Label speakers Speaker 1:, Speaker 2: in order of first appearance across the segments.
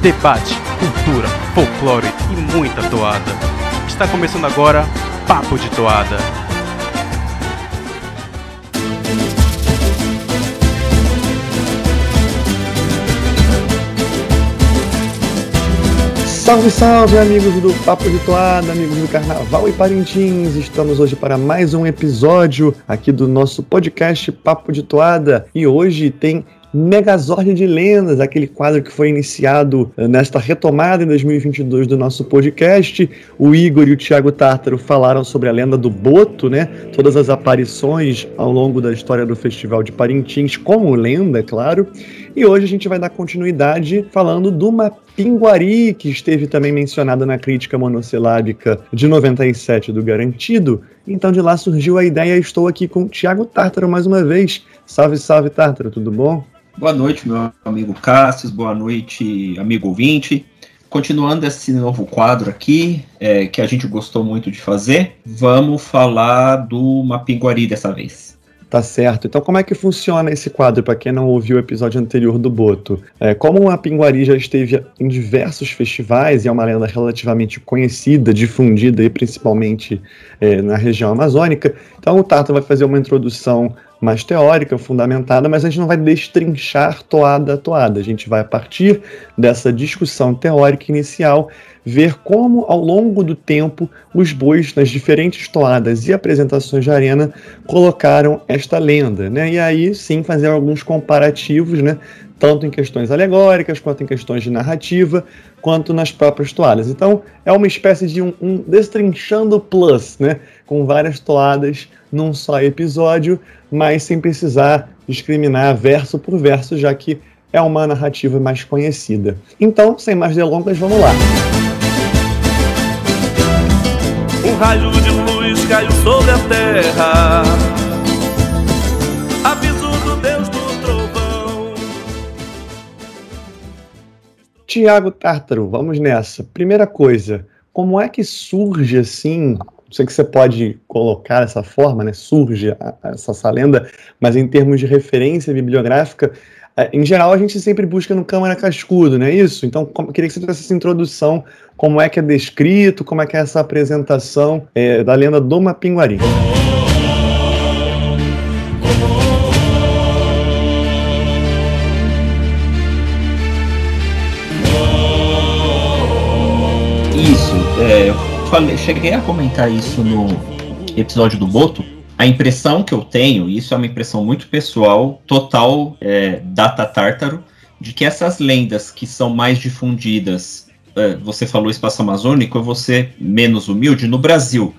Speaker 1: debate, cultura, folclore e muita toada. Está começando agora Papo de Toada.
Speaker 2: Salve, salve, amigos do Papo de Toada, amigos do Carnaval e Parintins! Estamos hoje para mais um episódio aqui do nosso podcast Papo de Toada e hoje tem Megazord de Lendas, aquele quadro que foi iniciado eh, nesta retomada em 2022 do nosso podcast. O Igor e o Thiago Tártaro falaram sobre a lenda do Boto, né? Todas as aparições ao longo da história do Festival de Parintins, como lenda, é claro. E hoje a gente vai dar continuidade falando do Mapinguari, que esteve também mencionado na crítica monossilábica de 97 do Garantido. Então de lá surgiu a ideia. Estou aqui com o Thiago Tártaro mais uma vez. Salve, salve, Tártaro, tudo bom?
Speaker 3: Boa noite, meu amigo Cassius, boa noite, amigo ouvinte. Continuando esse novo quadro aqui, é, que a gente gostou muito de fazer, vamos falar do Mapinguari dessa vez.
Speaker 2: Tá certo. Então, como é que funciona esse quadro, para quem não ouviu o episódio anterior do Boto? É, como a Pinguari já esteve em diversos festivais e é uma lenda relativamente conhecida, difundida e principalmente é, na região amazônica, então o Tato vai fazer uma introdução mais teórica, fundamentada, mas a gente não vai destrinchar toada a toada. A gente vai, a partir dessa discussão teórica inicial, ver como, ao longo do tempo, os bois, nas diferentes toadas e apresentações de arena, colocaram esta lenda. Né? E aí, sim, fazer alguns comparativos, né? tanto em questões alegóricas, quanto em questões de narrativa, quanto nas próprias toadas. Então, é uma espécie de um, um destrinchando plus, né? Com várias toadas num só episódio, mas sem precisar discriminar verso por verso, já que é uma narrativa mais conhecida. Então, sem mais delongas, vamos lá.
Speaker 4: Um raio de luz caiu sobre a terra. Aviso do Deus do trovão.
Speaker 2: Tiago Tártaro, vamos nessa. Primeira coisa, como é que surge assim sei que você pode colocar dessa forma, né, surge a, a, essa lenda, mas em termos de referência bibliográfica, é, em geral a gente sempre busca no Câmara Cascudo, não é isso? Então, como, queria que você tivesse essa introdução, como é que é descrito, como é que é essa apresentação é, da lenda do Mapinguari.
Speaker 3: Isso, é, falei, cheguei a comentar isso no episódio do Boto. A impressão que eu tenho, e isso é uma impressão muito pessoal, total é, data tártaro, de que essas lendas que são mais difundidas, é, você falou espaço amazônico, eu vou ser menos humilde, no Brasil.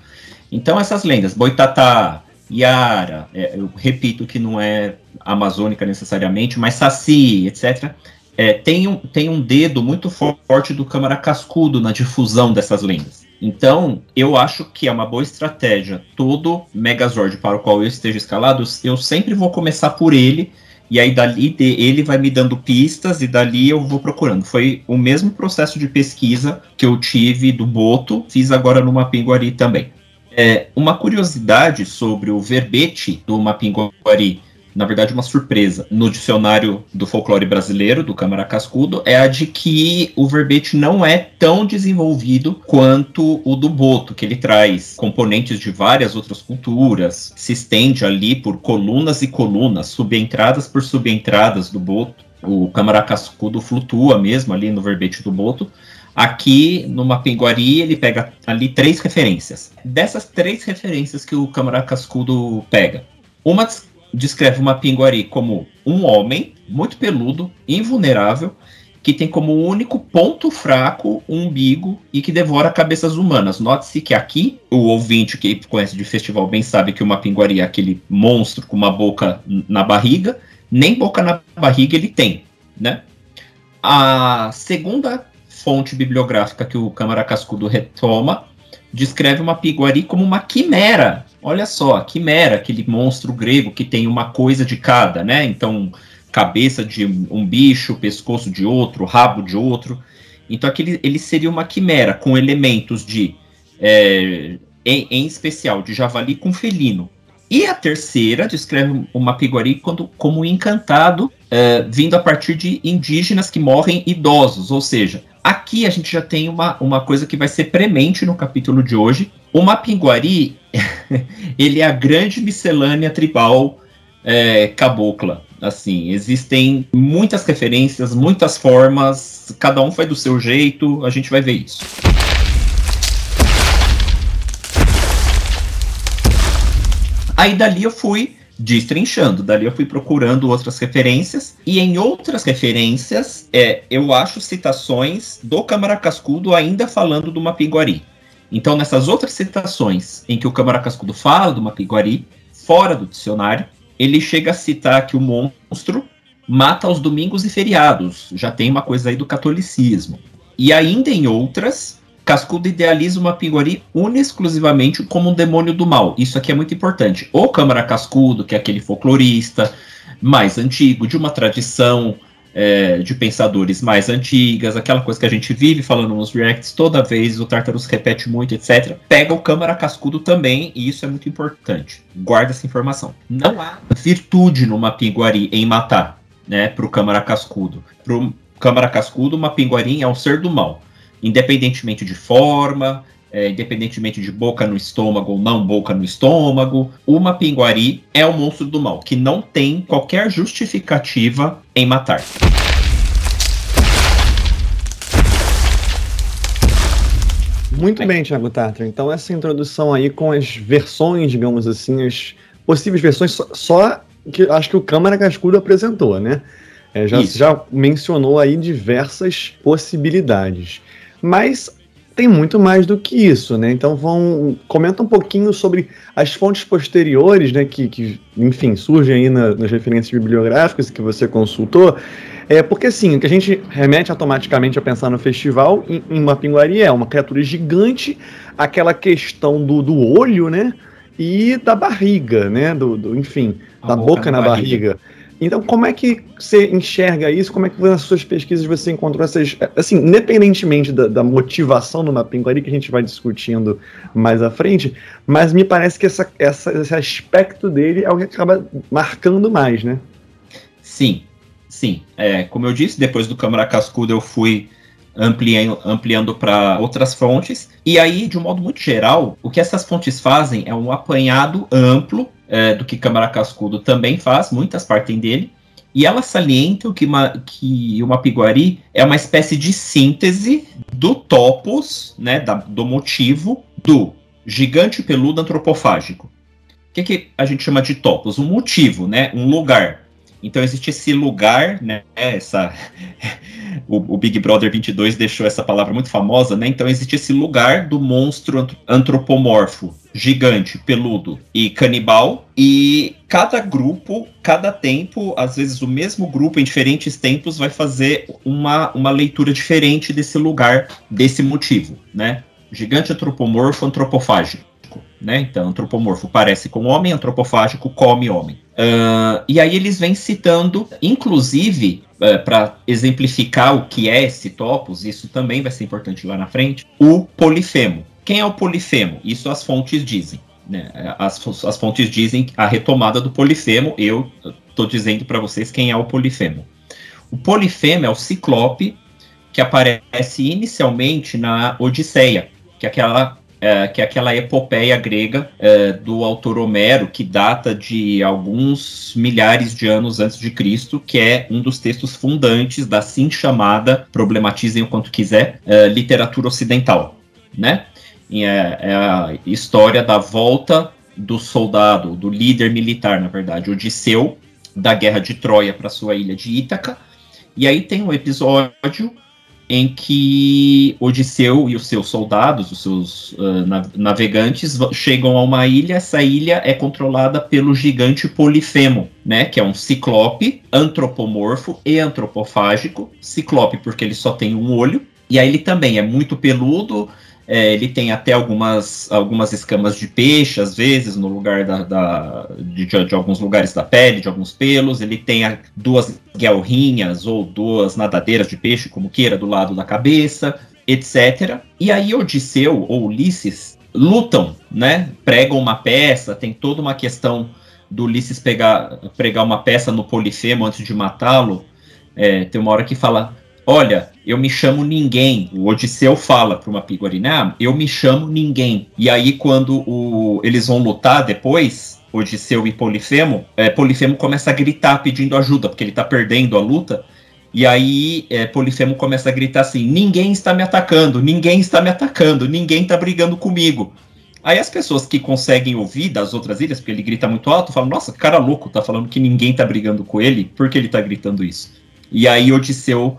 Speaker 3: Então essas lendas, Boitatá, Yara, é, eu repito que não é amazônica necessariamente, mas Saci, etc., é, tem, um, tem um dedo muito forte do Câmara Cascudo na difusão dessas lendas. Então, eu acho que é uma boa estratégia. Todo Megazord para o qual eu esteja escalado, eu sempre vou começar por ele. E aí dali ele vai me dando pistas e dali eu vou procurando. Foi o mesmo processo de pesquisa que eu tive do Boto, fiz agora no Mapinguari também. É, uma curiosidade sobre o verbete do Mapinguari na verdade, uma surpresa no dicionário do folclore brasileiro, do Câmara Cascudo, é a de que o verbete não é tão desenvolvido quanto o do Boto, que ele traz componentes de várias outras culturas, se estende ali por colunas e colunas, subentradas por subentradas do Boto. O Câmara Cascudo flutua mesmo ali no verbete do Boto. Aqui no Mapinguari ele pega ali três referências. Dessas três referências que o Câmara Cascudo pega, uma descreve uma pinguari como um homem muito peludo, invulnerável, que tem como único ponto fraco um umbigo e que devora cabeças humanas. Note-se que aqui, o ouvinte que conhece de festival bem sabe que uma pinguari é aquele monstro com uma boca na barriga, nem boca na barriga ele tem, né? A segunda fonte bibliográfica que o Câmara Cascudo retoma descreve uma piguari como uma quimera. Olha só, quimera, aquele monstro grego que tem uma coisa de cada, né? Então, cabeça de um bicho, pescoço de outro, rabo de outro. Então, aquele, ele seria uma quimera com elementos de, é, em, em especial, de javali com felino. E a terceira descreve o Mapiguari quando, como encantado, é, vindo a partir de indígenas que morrem idosos. Ou seja, aqui a gente já tem uma, uma coisa que vai ser premente no capítulo de hoje. O Mapinguari, ele é a grande miscelânea tribal é, cabocla. Assim, existem muitas referências, muitas formas, cada um faz do seu jeito, a gente vai ver isso. Aí dali eu fui destrinchando, dali eu fui procurando outras referências, e em outras referências é, eu acho citações do Câmara Cascudo ainda falando do Mapiguari. Então, nessas outras citações em que o Câmara Cascudo fala do Mapiguari, fora do dicionário, ele chega a citar que o monstro mata aos domingos e feriados. Já tem uma coisa aí do catolicismo. E ainda em outras, Cascudo idealiza o Mapinguari exclusivamente como um demônio do mal. Isso aqui é muito importante. O Câmara Cascudo, que é aquele folclorista mais antigo, de uma tradição é, de pensadores mais antigas, aquela coisa que a gente vive falando nos reacts toda vez, o Tartarus repete muito, etc. Pega o Câmara Cascudo também, e isso é muito importante. Guarda essa informação. Não há virtude no Mapinguari em matar, né, pro Câmara Cascudo. Pro Câmara Cascudo, o Mapinguari é um ser do mal independentemente de forma, é, independentemente de boca no estômago ou não boca no estômago, uma pinguari é o monstro do mal, que não tem qualquer justificativa em matar.
Speaker 2: Muito bem, Thiago Tartar. Então, essa introdução aí com as versões, digamos assim, as possíveis versões, só, só que acho que o Câmara Cascudo apresentou, né? É, já, já mencionou aí diversas possibilidades. Mas tem muito mais do que isso, né? Então vão comenta um pouquinho sobre as fontes posteriores, né? Que, que enfim surgem aí na, nas referências bibliográficas que você consultou. É porque assim, o que a gente remete automaticamente a pensar no festival em, em Mapinguari é uma criatura gigante, aquela questão do, do olho, né? E da barriga, né? Do, do enfim, a da boca, boca na barriga. barriga. Então, como é que você enxerga isso? Como é que nas suas pesquisas você encontrou essas. Assim, independentemente da, da motivação no Mapinguari, que a gente vai discutindo mais à frente, mas me parece que essa, essa, esse aspecto dele é o que acaba marcando mais, né?
Speaker 3: Sim, sim. É, como eu disse, depois do Câmara Cascudo eu fui ampliando, ampliando para outras fontes. E aí, de um modo muito geral, o que essas fontes fazem é um apanhado amplo é, do que Câmara Cascudo também faz, muitas partem dele, e ela salienta que, uma, que o Mapiguari é uma espécie de síntese do topos, né, da, do motivo do gigante peludo antropofágico. O que, que a gente chama de topos? Um motivo, né, um lugar. Então existe esse lugar, né, essa o, o, Big Brother 22 deixou essa palavra muito famosa, né? Então existe esse lugar do monstro antropomorfo, gigante, peludo e canibal, e cada grupo, cada tempo, às vezes o mesmo grupo em diferentes tempos vai fazer uma, uma leitura diferente desse lugar, desse motivo, né? Gigante antropomorfo antropofágico. Né? Então, antropomorfo parece com homem, antropofágico come homem. Uh, e aí eles vêm citando, inclusive, uh, é, para exemplificar o que é esse topos, isso também vai ser importante lá na frente, o polifemo. Quem é o polifemo? Isso as fontes dizem. Né? As, as fontes dizem a retomada do polifemo, eu estou dizendo para vocês quem é o polifemo. O polifemo é o ciclope que aparece inicialmente na Odisseia, que é aquela é, que é aquela epopeia grega é, do autor Homero, que data de alguns milhares de anos antes de Cristo, que é um dos textos fundantes da assim chamada, problematizem o quanto quiser, é, literatura ocidental, né? É, é a história da volta do soldado, do líder militar, na verdade, Odisseu, da guerra de Troia para sua ilha de Ítaca. E aí tem um episódio em que Odisseu e os seus soldados, os seus uh, navegantes, chegam a uma ilha. Essa ilha é controlada pelo gigante Polifemo, né? Que é um ciclope antropomorfo e antropofágico. Ciclope porque ele só tem um olho. E aí ele também é muito peludo, é, ele tem até algumas, algumas escamas de peixe, às vezes, no lugar da, da de, de, alguns lugares da pele, de alguns pelos. Ele tem duas guelrinhas ou duas nadadeiras de peixe, como queira, do lado da cabeça, etc. E aí Odisseu, ou Ulisses, lutam, né? Pregam uma peça, tem toda uma questão do Ulisses pegar, pregar uma peça no Polifemo antes de matá-lo. É, tem uma hora que fala: Olha, eu me chamo ninguém. O Odisseu fala para uma Piguariná, ah, eu me chamo ninguém. E aí, quando o, eles vão lutar depois, Odisseu e Polifemo, é, Polifemo começa a gritar pedindo ajuda, porque ele está perdendo a luta. E aí é, Polifemo começa a gritar assim: ninguém está me atacando, ninguém está me atacando, ninguém está brigando comigo. Aí as pessoas que conseguem ouvir das outras ilhas, porque ele grita muito alto, falam: nossa, cara louco, tá falando que ninguém tá brigando com ele, por que ele tá gritando isso? E aí Odisseu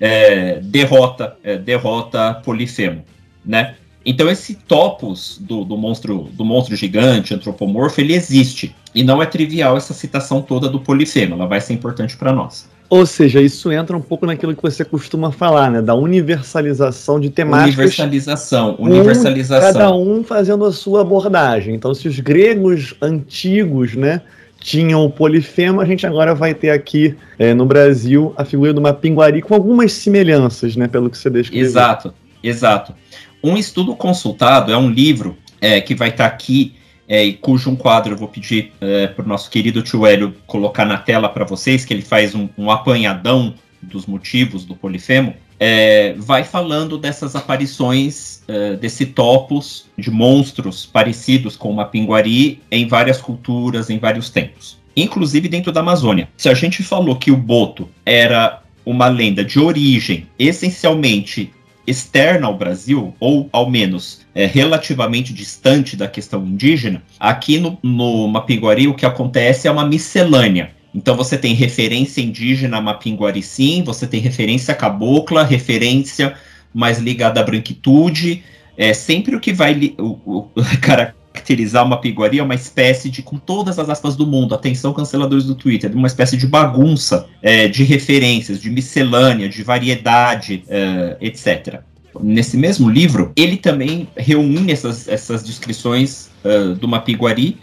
Speaker 3: é, derrota, é, derrota Polifemo, né? Então esse topos do, do, monstro do monstro gigante, antropomorfo, ele existe. E não é trivial essa citação toda do Polifemo, ela vai ser importante para nós.
Speaker 2: Ou seja, isso entra um pouco naquilo que você costuma falar, né? Da universalização de temáticas.
Speaker 3: Universalização, universalização.
Speaker 2: Um, cada um fazendo a sua abordagem. Então, se os gregos antigos, né, tinham o polifemo, a gente agora vai ter aqui é, no Brasil a figura de uma pinguari com algumas semelhanças, né? Pelo que você descreveu.
Speaker 3: Exato, exato. Um estudo consultado é um livro é, que vai estar tá aqui é, cujo um quadro eu vou pedir é, para o nosso querido tio Hélio colocar na tela para vocês, que ele faz um, um, apanhadão dos motivos do Polifemo, é, vai falando dessas aparições é, desse topos de monstros parecidos com uma pinguari em várias culturas, em vários tempos. Inclusive dentro da Amazônia. Se a gente falou que o Boto era uma lenda de origem essencialmente externa ao Brasil, ou ao menos é, relativamente distante da questão indígena, aqui no, no Mapinguari o que acontece é uma miscelânea. Então você tem referência indígena Mapinguari sim, você tem referência cabocla, referência mais ligada à branquitude, é sempre o que vai o, o, caracterizar uma piguaria é uma espécie de, com todas as aspas do mundo, atenção canceladores do Twitter, uma espécie de bagunça é, de referências, de miscelânea, de variedade, é, etc. Nesse mesmo livro, ele também reúne essas, essas descrições uh, do Mapiguari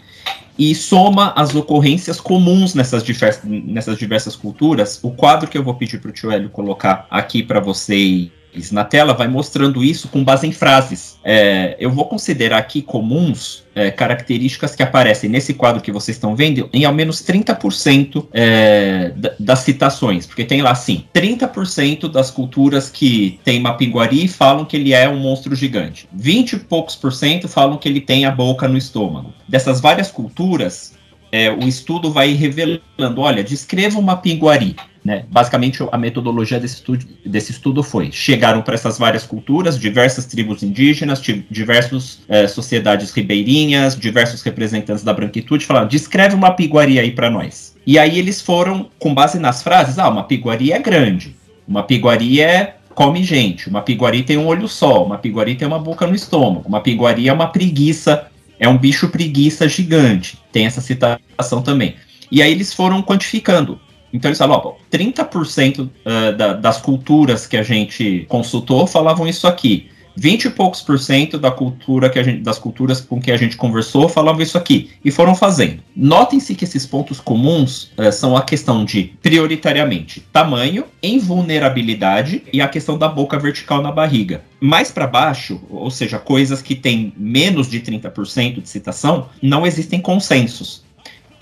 Speaker 3: e soma as ocorrências comuns nessas, diversas, nessas diversas culturas. O quadro que eu vou pedir para o tio Hélio colocar aqui para vocês na tela vai mostrando isso com base em frases. É, eu vou considerar aqui comuns é, características que aparecem nesse quadro que vocês estão vendo em ao menos 30% é, das citações, porque tem lá assim: 30% das culturas que tem Mapinguari falam que ele é um monstro gigante, 20 e poucos por cento falam que ele tem a boca no estômago. Dessas várias culturas, é, o estudo vai revelando: olha, descreva uma pinguari. Né? Basicamente, a metodologia desse estudo, desse estudo foi: chegaram para essas várias culturas, diversas tribos indígenas, diversas é, sociedades ribeirinhas, diversos representantes da branquitude, falaram: descreve uma piguaria aí para nós. E aí eles foram, com base nas frases: ah, uma piguaria é grande, uma piguaria é come gente, uma piguari tem um olho só, uma piguari tem uma boca no estômago, uma piguari é uma preguiça, é um bicho preguiça gigante. Tem essa citação também. E aí eles foram quantificando. Então eles falam, ó, 30% uh, da, das culturas que a gente consultou falavam isso aqui. 20 e poucos por cento da cultura que a gente, das culturas com que a gente conversou falavam isso aqui e foram fazendo. Notem-se que esses pontos comuns uh, são a questão de, prioritariamente, tamanho, invulnerabilidade e a questão da boca vertical na barriga. Mais para baixo, ou seja, coisas que têm menos de 30% de citação, não existem consensos.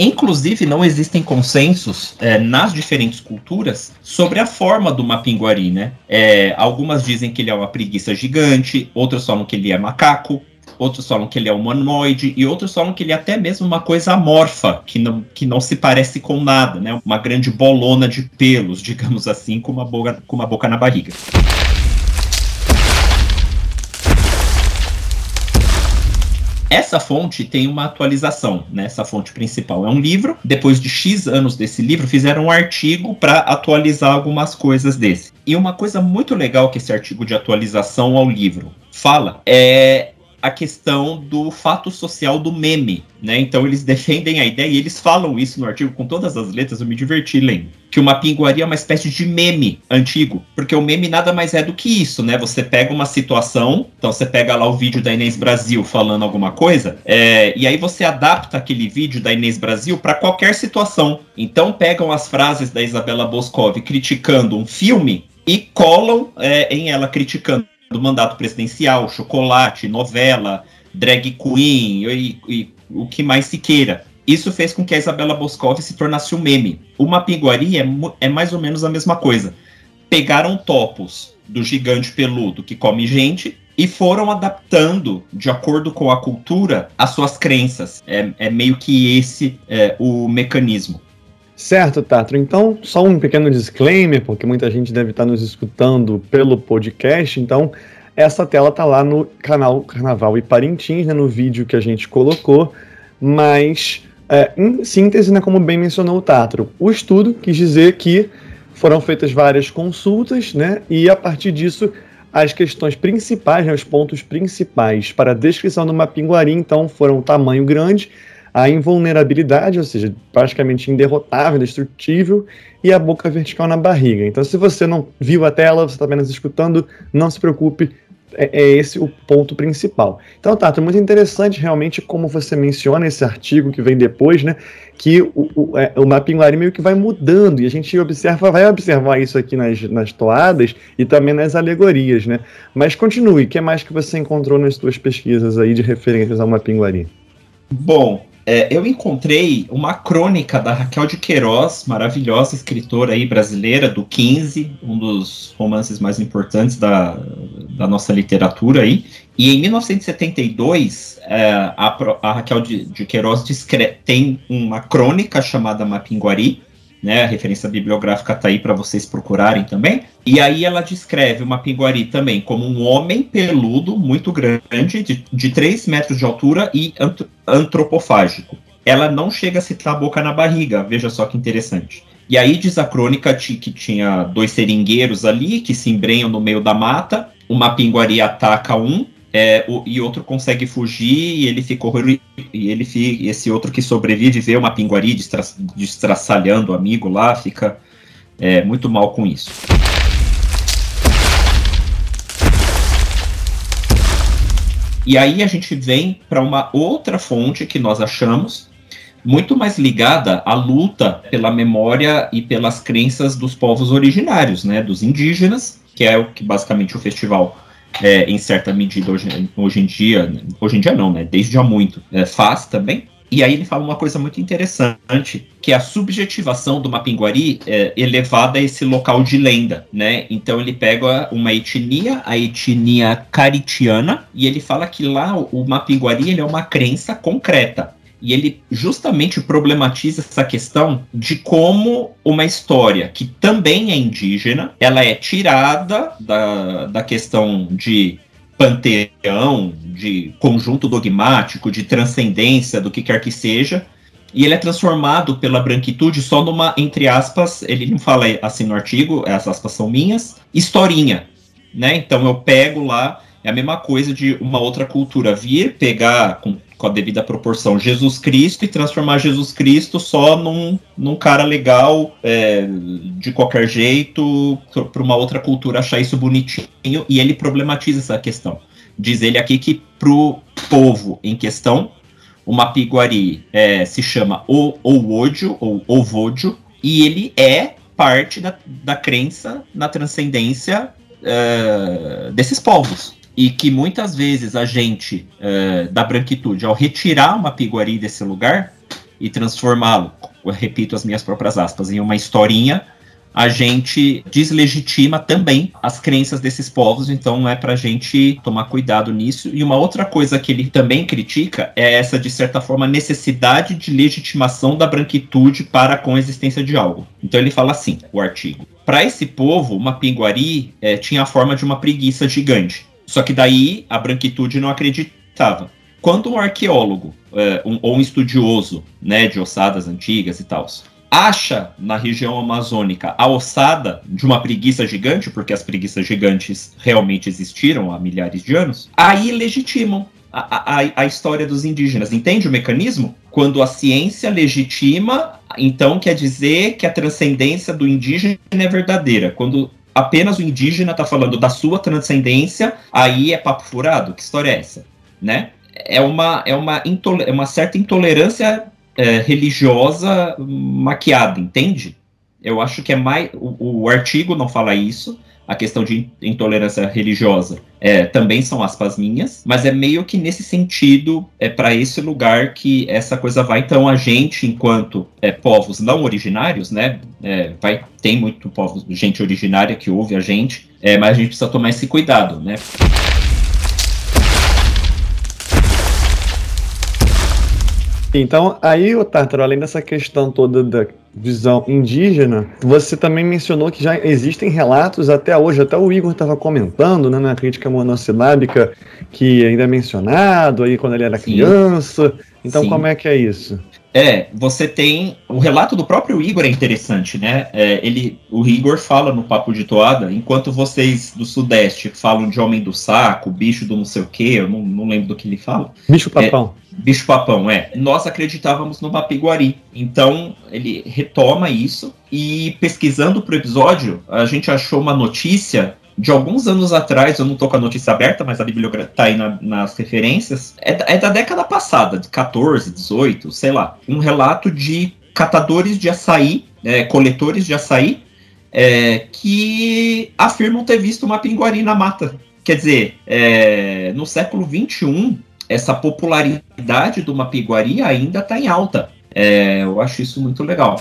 Speaker 3: Inclusive, não existem consensos é, nas diferentes culturas sobre a forma do mapinguari, né? É, algumas dizem que ele é uma preguiça gigante, outras falam que ele é macaco, outros falam que ele é humanoide e outros falam que ele é até mesmo uma coisa amorfa, que não, que não se parece com nada, né? Uma grande bolona de pelos, digamos assim, com uma boca, com uma boca na barriga. Essa fonte tem uma atualização, né? Essa fonte principal é um livro. Depois de X anos desse livro, fizeram um artigo para atualizar algumas coisas desse. E uma coisa muito legal que esse artigo de atualização ao livro fala é a questão do fato social do meme, né? Então eles defendem a ideia e eles falam isso no artigo com todas as letras, eu me diverti lendo. Que uma pinguaria é uma espécie de meme antigo, porque o meme nada mais é do que isso, né? Você pega uma situação, então você pega lá o vídeo da Inês Brasil falando alguma coisa, é, e aí você adapta aquele vídeo da Inês Brasil para qualquer situação. Então pegam as frases da Isabela Boscov criticando um filme e colam é, em ela criticando do mandato presidencial, chocolate, novela, drag queen e, e o que mais se queira. Isso fez com que a Isabela Boscov se tornasse um meme. O Mapinguari é, é mais ou menos a mesma coisa. Pegaram topos do gigante peludo que come gente e foram adaptando, de acordo com a cultura, as suas crenças. É, é meio que esse é, o mecanismo.
Speaker 2: Certo, Tatro. Então, só um pequeno disclaimer, porque muita gente deve estar nos escutando pelo podcast. Então, essa tela tá lá no canal Carnaval e Parintins, né, no vídeo que a gente colocou. Mas, é, em síntese, né, como bem mencionou o Tatro, o estudo quis dizer que foram feitas várias consultas, né, e a partir disso as questões principais, né, os pontos principais para a descrição do mapinguari, então, foram o tamanho grande, a invulnerabilidade, ou seja, praticamente inderrotável, indestrutível, e a boca vertical na barriga. Então, se você não viu a tela, você está apenas escutando, não se preocupe, é, é, esse o ponto principal. Então, Tato, é muito interessante realmente como você menciona esse artigo que vem depois, né? Que o, o, é, o Mapinguari meio que vai mudando, e a gente observa, vai observar isso aqui nas, nas toadas e também nas alegorias, né? Mas continue, o que mais que você encontrou nas suas pesquisas aí de referências ao Mapinguari?
Speaker 3: Bom, é, eu encontrei uma crônica da Raquel de Queiroz, maravilhosa escritora aí brasileira, do 15, um dos romances mais importantes da, da nossa literatura aí. E em 1972, é, a, a, Raquel de, de Queiroz tem uma crônica chamada Mapinguari, né, a referência bibliográfica está aí para vocês procurarem também. E aí ela descreve o Mapinguari também como um homem peludo, muito grande, de, de 3 metros de altura e antropofágico. Ela não chega a citar a boca na barriga, veja só que interessante. E aí diz a crônica que tinha dois seringueiros ali que se embrenham no meio da mata. O Mapinguari ataca um, é, o, e outro consegue fugir e ele ficou e ele fica, esse outro que sobrevive vê uma pinguari destra, destraçalhando o amigo lá, fica é, muito mal com isso. E aí a gente vem para uma outra fonte que nós achamos muito mais ligada à luta pela memória e pelas crenças dos povos originários, né, dos indígenas, que é o que basicamente o festival é, em certa medida hoje, hoje em dia, hoje em dia não, né? Desde há muito, é, faz também. E aí ele fala uma coisa muito interessante, que é a subjetivação do Mapinguari é elevada a esse local de lenda, né? Então ele pega uma etnia, a etnia caritiana, e ele fala que lá o Mapinguari ele é uma crença concreta. E ele justamente problematiza essa questão de como uma história que também é indígena, ela é tirada da, da questão de panteão, de conjunto dogmático, de transcendência, do que quer que seja, e ele é transformado pela branquitude só numa, entre aspas, ele não fala assim no artigo, essas aspas são minhas, historinha, né? Então eu pego lá, é a mesma coisa de uma outra cultura vir, pegar com com a devida proporção Jesus Cristo e transformar Jesus Cristo só num, num cara legal é, de qualquer jeito para uma outra cultura achar isso bonitinho e ele problematiza essa questão. Diz ele aqui que pro povo em questão o Mapiguari é, se chama o Owodio ou Ovodio e ele é parte da, da crença na transcendência é, desses povos e que muitas vezes a gente é, da branquitude, ao retirar uma piguari desse lugar e transformá-lo, repito as minhas próprias aspas, em uma historinha, a gente deslegitima também as crenças desses povos, então é para a gente tomar cuidado nisso. E uma outra coisa que ele também critica é essa, de certa forma, necessidade de legitimação da branquitude para com a existência de algo. Então ele fala assim, o artigo. Para esse povo, uma pinguari é, tinha a forma de uma preguiça gigante. Só que daí a branquitude não acreditava. Quando um arqueólogo é, um, ou um estudioso né, de ossadas antigas e tal acha na região amazônica a ossada de uma preguiça gigante, porque as preguiças gigantes realmente existiram há milhares de anos, aí legitimam a, a, a história dos indígenas. Entende o mecanismo? Quando a ciência legitima, então quer dizer que a transcendência do indígena é verdadeira. Quando apenas o indígena está falando da sua transcendência, aí é papo furado? Que história é essa? Né? É uma, é uma, é uma certa intolerância é, religiosa maquiada, entende? Eu acho que é mais. O, o, artigo não fala isso, a questão de intolerância religiosa é, também são aspas minhas, mas é meio que nesse sentido, é para esse lugar que essa coisa vai. Então, a gente, enquanto é, povos não originários, né, é, vai tem muito povo, gente originária que ouve a gente, é, mas a gente precisa tomar esse cuidado, né?
Speaker 2: Então, aí, o Tártaro, além dessa questão toda da visão indígena, você também mencionou que já existem relatos até hoje, até o Igor estava comentando né, na crítica monossilábica que ainda é mencionado aí quando ele era Sim. criança. Então, Sim. como é que é isso?
Speaker 3: É, você tem. O relato do próprio Igor é interessante, né? É, ele, o Igor fala no Papo de Toada, enquanto vocês do Sudeste falam de homem do saco, bicho do não sei o quê, eu não, não lembro do que ele fala.
Speaker 2: Bicho papão.
Speaker 3: É, bicho papão, é. Nós acreditávamos no Mapiguari. Então, ele retoma isso. E pesquisando pro episódio, a gente achou uma notícia de alguns anos atrás, eu não tô com a notícia aberta, mas a bibliografia tá aí na, nas referências, é, é, da década passada, de 14, 18, sei lá, um relato de catadores de açaí, é, coletores de açaí, é, que afirmam ter visto uma pinguari na mata. Quer dizer, é, no século XXI, essa popularidade do mapiguari ainda está em alta. É, eu acho isso muito legal.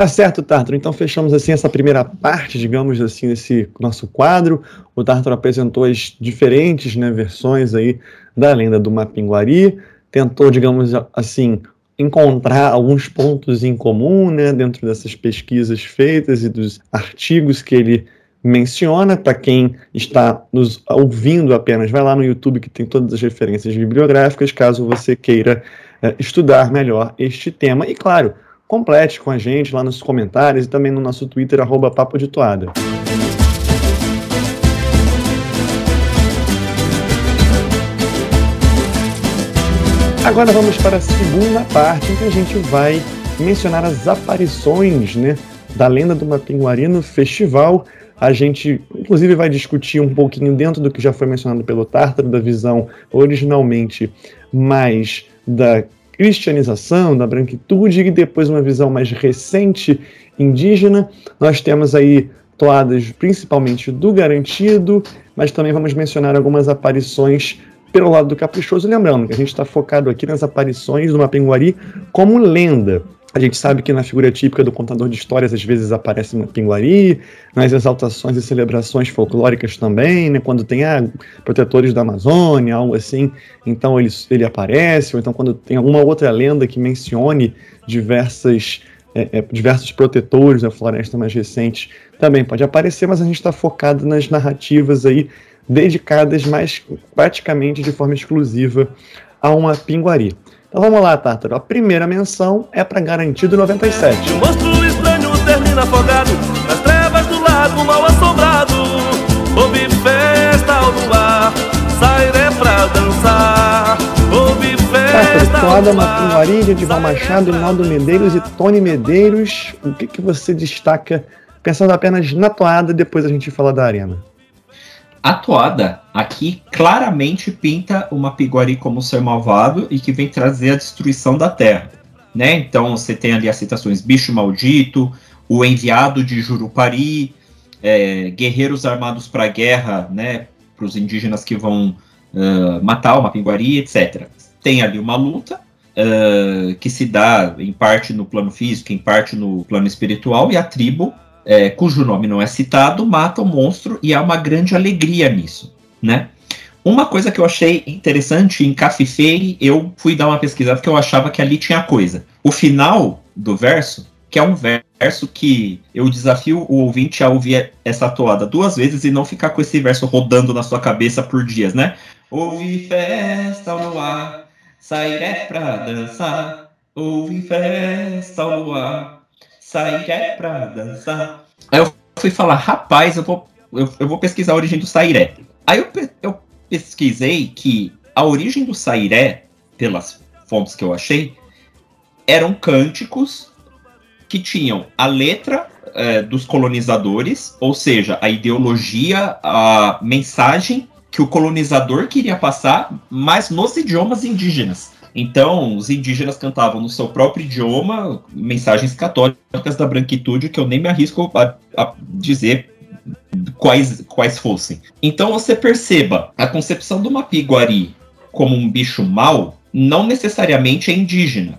Speaker 2: Tá certo, Tartaro. Então fechamos assim essa primeira parte, digamos assim, desse nosso quadro. O Tartaro apresentou as diferentes né, versões aí da lenda do Mapinguari, tentou, digamos assim, encontrar alguns pontos em comum né, dentro dessas pesquisas feitas e dos artigos que ele menciona. Para quem está nos ouvindo apenas, vai lá no YouTube que tem todas as referências bibliográficas, caso você queira é, estudar melhor este tema. E claro, complete com a gente lá nos comentários e também no nosso Twitter, arroba Papo de Toada. Agora vamos para a segunda parte, em que a gente vai mencionar as aparições né, da lenda do Mapinguari no festival. A gente, inclusive, vai discutir um pouquinho dentro do que já foi mencionado pelo Tártaro, da visão originalmente mais da cristianização, da branquitude e depois uma visão mais recente indígena. Nós temos aí toadas principalmente do garantido, mas também vamos mencionar algumas aparições pelo lado do caprichoso, lembrando que a gente está focado aqui nas aparições do Mapinguari como lenda. A gente sabe que na figura típica do contador de histórias às vezes aparece uma pinguari, nas exaltações e celebrações folclóricas também, né? Quando tem ah, protetores da Amazônia, algo assim, então ele, ele aparece, ou então quando tem alguma outra lenda que mencione diversas, é, é, diversos protetores da floresta mais recente, também pode aparecer, mas a gente está focado nas narrativas aí dedicadas mais praticamente de forma exclusiva a uma pinguari. Então vamos lá, Tártaro. A primeira menção é para Garantido 97.
Speaker 4: O monstro estranho termina afogado nas trevas do lago mal assombrado. Houve festa ao luar, sairé pra dançar. Houve festa
Speaker 2: Tártaro, toada Mapinguari, Edival Machado, Rinaldo Medeiros e Tony Medeiros. O que, que você destaca pensando apenas na toada, depois a gente fala da arena?
Speaker 3: A toada aqui claramente pinta uma Piguari como ser malvado e que vem trazer a destruição da terra. Né? Então você tem ali as citações Bicho Maldito, o enviado de Jurupari, é, guerreiros armados para a guerra, né? para os indígenas que vão uh, matar o Mapinguari, etc. Tem ali uma luta uh, que se dá em parte no plano físico, em parte no plano espiritual, e a tribo é, cujo nome não é citado, mata o monstro e há uma grande alegria nisso, né? Uma coisa que eu achei interessante em Cafifei, eu fui dar uma pesquisada porque eu achava que ali tinha coisa. O final do verso, que é um verso que eu desafio o ouvinte a ouvir essa toada duas vezes e não ficar com esse verso rodando na sua cabeça por dias, né? Houve festa ao luar, sairé pra dançar. Houve festa ao luar, Sairé pra dançar. Aí eu fui falar, rapaz, eu vou, eu, eu vou pesquisar a origem do Sairé. Aí eu, eu pesquisei que a origem do Sairé, pelas fontes que eu achei, eram cânticos que tinham a letra é, dos colonizadores, ou seja, a ideologia, a mensagem que o colonizador queria passar, mas nos idiomas indígenas. Então, os indígenas cantavam no seu próprio idioma mensagens católicas da branquitude que eu nem me arrisco a, a dizer quais, quais fossem. Então, você perceba, a concepção do Mapi-Guari como um bicho mau não necessariamente é indígena.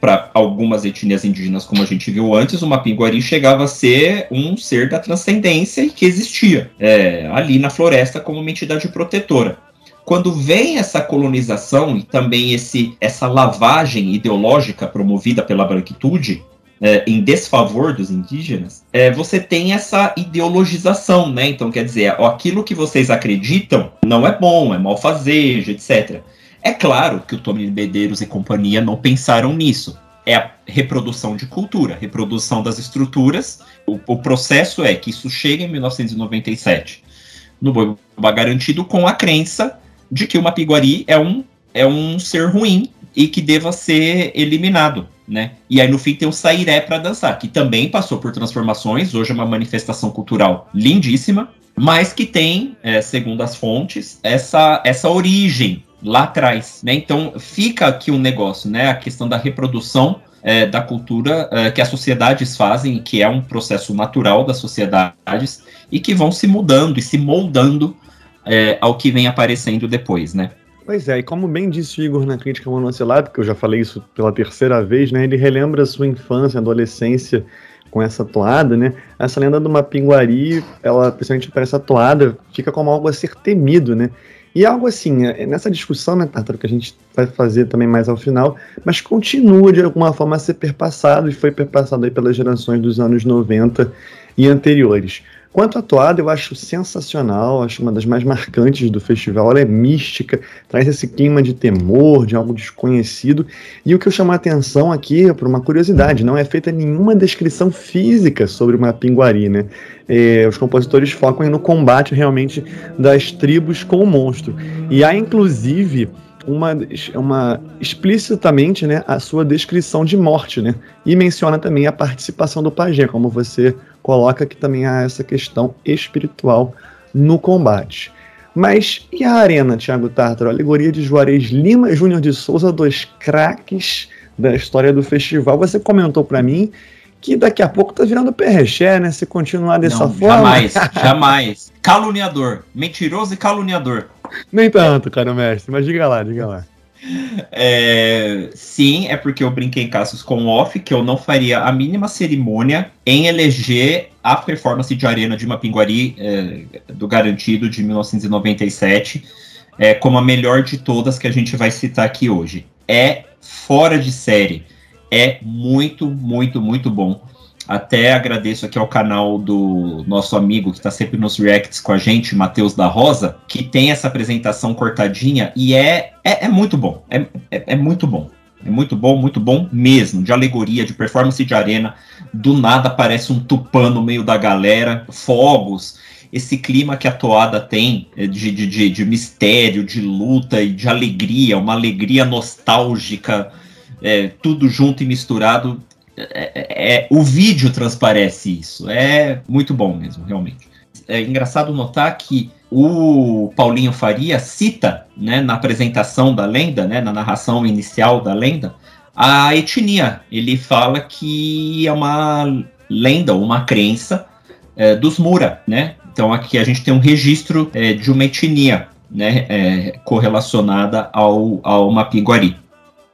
Speaker 3: Para algumas etnias indígenas, como a gente viu antes, o Mapinguari chegava a ser um ser da transcendência e que existia é, ali na floresta como uma entidade protetora. Quando vem essa colonização e também esse, essa lavagem ideológica promovida pela branquitude, é, em desfavor dos indígenas, é, você tem essa ideologização, né? Então, quer dizer, aquilo que vocês acreditam não é bom, é malfazejo, etc. É claro que o Tony Medeiros e companhia não pensaram nisso. É a reprodução de cultura, reprodução das estruturas. O, o processo é que isso chega em 1997 no Boiba Garantido com a crença de que o Mapiguari é um, é um ser ruim e que deva ser eliminado, né? E aí no fim tem o Sairé para dançar, que também passou por transformações, hoje é uma manifestação cultural lindíssima, mas que tem, é, segundo as fontes, essa, essa origem lá atrás, né? Então fica aqui um negócio, né? A questão da reprodução é, da cultura é, que as sociedades fazem, que é um processo natural das sociedades e que vão se mudando e se moldando é, ao que vem aparecendo depois, né?
Speaker 2: Pois é, e como bem disse o Igor na crítica monocelada, que eu já falei isso pela terceira vez, né? Ele relembra sua infância, adolescência com essa toada, né? Essa lenda do Mapinguari, ela, principalmente para essa toada, fica como algo a ser temido, né? E algo assim, é, nessa discussão, né, Tátaro, que a gente vai fazer também mais ao final, mas continua de alguma forma a ser perpassado e foi perpassado aí pelas gerações dos anos 90 e anteriores. Quanto à toada, eu acho sensacional, acho uma das mais marcantes do festival. Ela é mística, traz esse clima de temor, de algo desconhecido. E o que eu chamo a atenção aqui, por uma curiosidade, não é feita nenhuma descrição física sobre uma pinguari, né? É, os compositores focam no combate realmente das tribos com o monstro. E há, inclusive, uma, uma explicitamente né, a sua descrição de morte, né? E menciona também a participação do pajé, como você coloca que também há essa questão espiritual no combate. Mas e a arena, Thiago Tartaro? A alegoria de Juarez Lima Júnior de Souza, dois craques da história do festival. Você comentou para mim que daqui a pouco tá virando perreché, né? Se continuar dessa
Speaker 3: Não,
Speaker 2: forma.
Speaker 3: Jamais, jamais. Caluniador. Mentiroso e caluniador.
Speaker 2: Nem tanto, cara, mestre. Mas diga lá, diga lá.
Speaker 3: É, sim, é porque eu brinquei em casos com off que eu não faria a mínima cerimônia em eleger a performance de arena de Mapinguari é, do Garantido de 1997 é, como a melhor de todas que a gente vai citar aqui hoje. É fora de série. É muito, muito, muito bom. Até agradeço aqui ao canal do nosso amigo que está sempre nos reacts com a gente, Matheus da Rosa, que tem essa apresentação cortadinha e é, é, é muito bom. É, é, é, muito bom. É muito bom, muito bom mesmo. De alegoria, de performance de arena. Do nada aparece um tupã no meio da galera, fogos. Esse clima que a toada tem é, de, de, de, de mistério, de luta e de alegria, uma alegria nostálgica, é, tudo junto e misturado é, é, é, o vídeo transparece isso. É muito bom mesmo, realmente. É engraçado notar que o Paulinho Faria cita, né, na apresentação da lenda, né, na narração inicial da lenda, a etnia. Ele fala que é uma lenda, uma crença é, dos Mura, né? Então aqui a gente tem um registro é, de uma etnia, né, é, correlacionada ao, ao Mapiguari.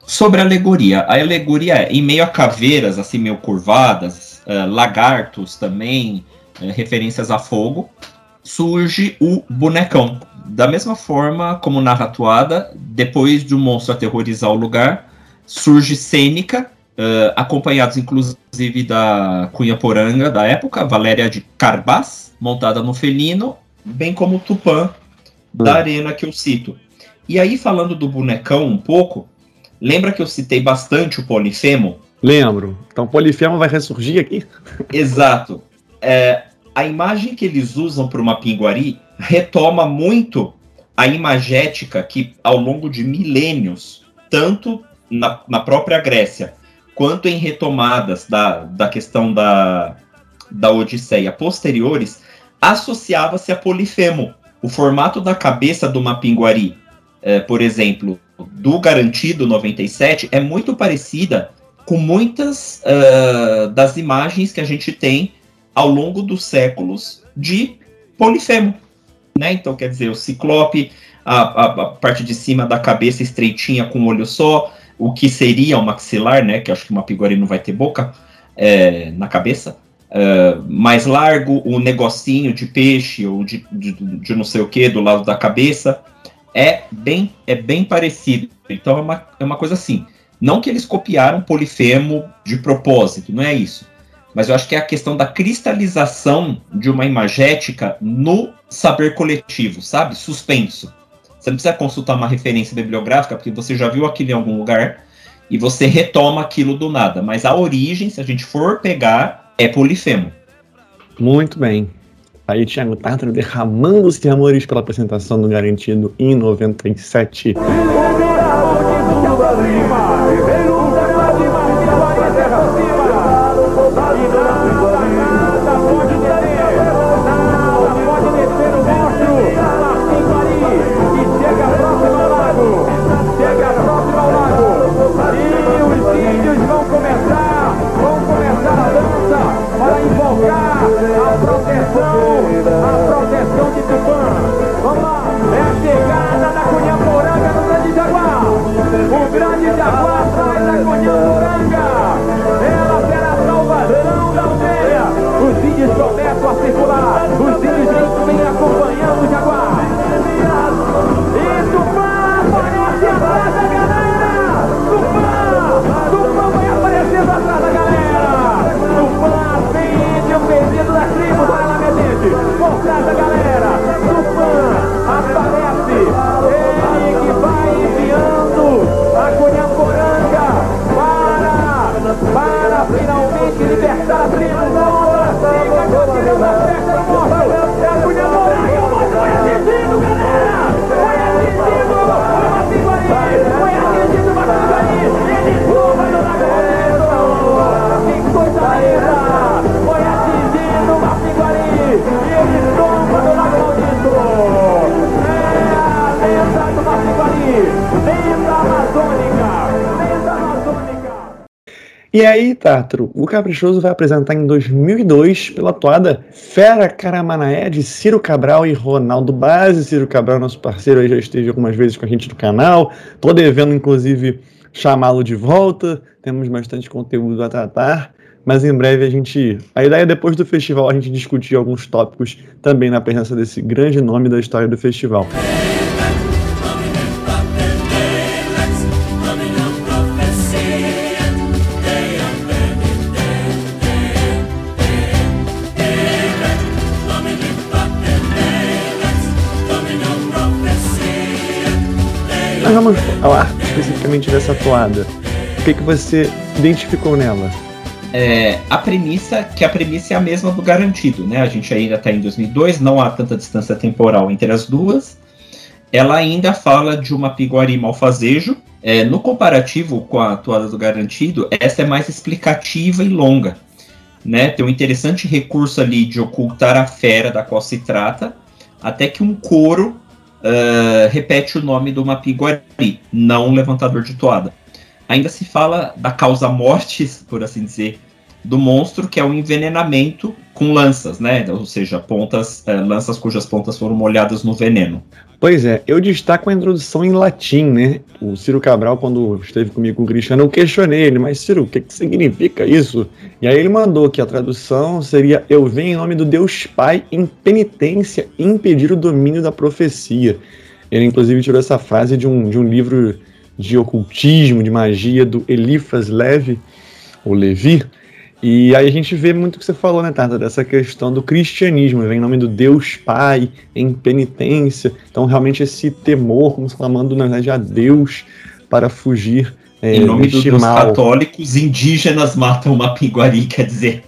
Speaker 3: Sobre a alegoria. A alegoria é em meio a caveiras, assim, meio curvadas, uh, lagartos também, uh, referências a fogo, surge o bonecão. Da mesma forma como narra atuada, depois de um monstro aterrorizar o lugar, surge Sêneca, uh, acompanhados inclusive da Cunha Poranga da época, Valéria de Carbás, montada no felino, bem como o Tupã da hum. arena que eu cito. E aí, falando do bonecão um pouco, Lembra que eu citei bastante o Polifemo?
Speaker 2: Lembro. Então, Polifemo vai ressurgir aqui?
Speaker 3: Exato. É, a imagem que eles usam para uma pinguari retoma muito a imagética que, ao longo de milênios, tanto na, na própria Grécia, quanto em retomadas da, da questão da, da Odisseia posteriores, associava-se a Polifemo. O formato da cabeça de uma pinguari, é, por exemplo, do Garantido 97 é muito parecida com muitas uh, das imagens que a gente tem ao longo dos séculos de Polifemo. Né? Então, quer dizer, o ciclope, a, a, a, parte de cima da cabeça estreitinha com um olho só, o que seria o maxilar, né? Que acho que uma piguari não vai ter boca é, na cabeça. Uh, mais largo, o negocinho de peixe ou de, de, de, não sei o que do lado da cabeça é bem é bem parecido. Então é uma, é uma coisa assim. Não que eles copiaram Polifemo de propósito, não é isso. Mas eu acho que é a questão da cristalização de uma imagética no saber coletivo, sabe? Suspenso. Você não precisa consultar uma referência bibliográfica, porque você já viu aquilo em algum lugar e você retoma aquilo do nada. Mas a origem, se a gente for pegar, é Polifemo.
Speaker 2: Muito bem. Aí, Thiago Tartar derramando-se amores pela apresentação do Garantido em 97. frente, por trás da galera, Tupã aparece, ele que vai enviando a Cunhaporanga para, para finalmente libertar a trilha E aí, Tátaro, o Caprichoso vai apresentar em 2002 pela toada Fera Caramanaé de Ciro Cabral e Ronaldo Base. Ciro Cabral, nosso parceiro, aí já esteve algumas vezes com a gente no canal. Tô devendo, inclusive, chamá-lo de volta. Temos bastante conteúdo a tratar. Mas em breve a gente. A ideia é depois do festival a gente discutir alguns tópicos também na presença desse grande nome da história do festival. Mas vamos falar especificamente dessa toada. O que, que você identificou nela?
Speaker 3: É, a premissa, que a premissa é a mesma do garantido, né? A gente ainda está em 2002, não há tanta distância temporal entre as duas. Ela ainda fala de uma piguari malfazejo. É, no comparativo com a toada do garantido, essa é mais explicativa e longa. Né? Tem um interessante recurso ali de ocultar a fera da qual se trata, até que um coro uh, repete o nome do Mapiguari, não levantador de toada. Ainda se fala da causa mortes, por assim dizer, do monstro, que é o envenenamento com lanças, né? Ou seja, pontas, uh, lanças cujas pontas foram molhadas no veneno.
Speaker 2: Pois é, eu destaco a introdução em latim, né? O Ciro Cabral, quando esteve comigo com o Cristiano, eu questionei ele, mas Ciro, o que, que significa isso? E aí ele mandou que a tradução seria: Eu venho em nome do Deus Pai em penitência impedir o domínio da profecia. Ele, inclusive, tirou essa frase de um, de um livro de ocultismo, de magia, do Elifas Levi, ou Levi, e aí a gente vê muito o que você falou, né, Tata, dessa questão do cristianismo, vem em nome do Deus Pai, em penitência. Então, realmente, esse temor, como clamando, na verdade, a Deus para fugir
Speaker 3: é, em nome dos católicos, indígenas matam uma pinguari, quer dizer.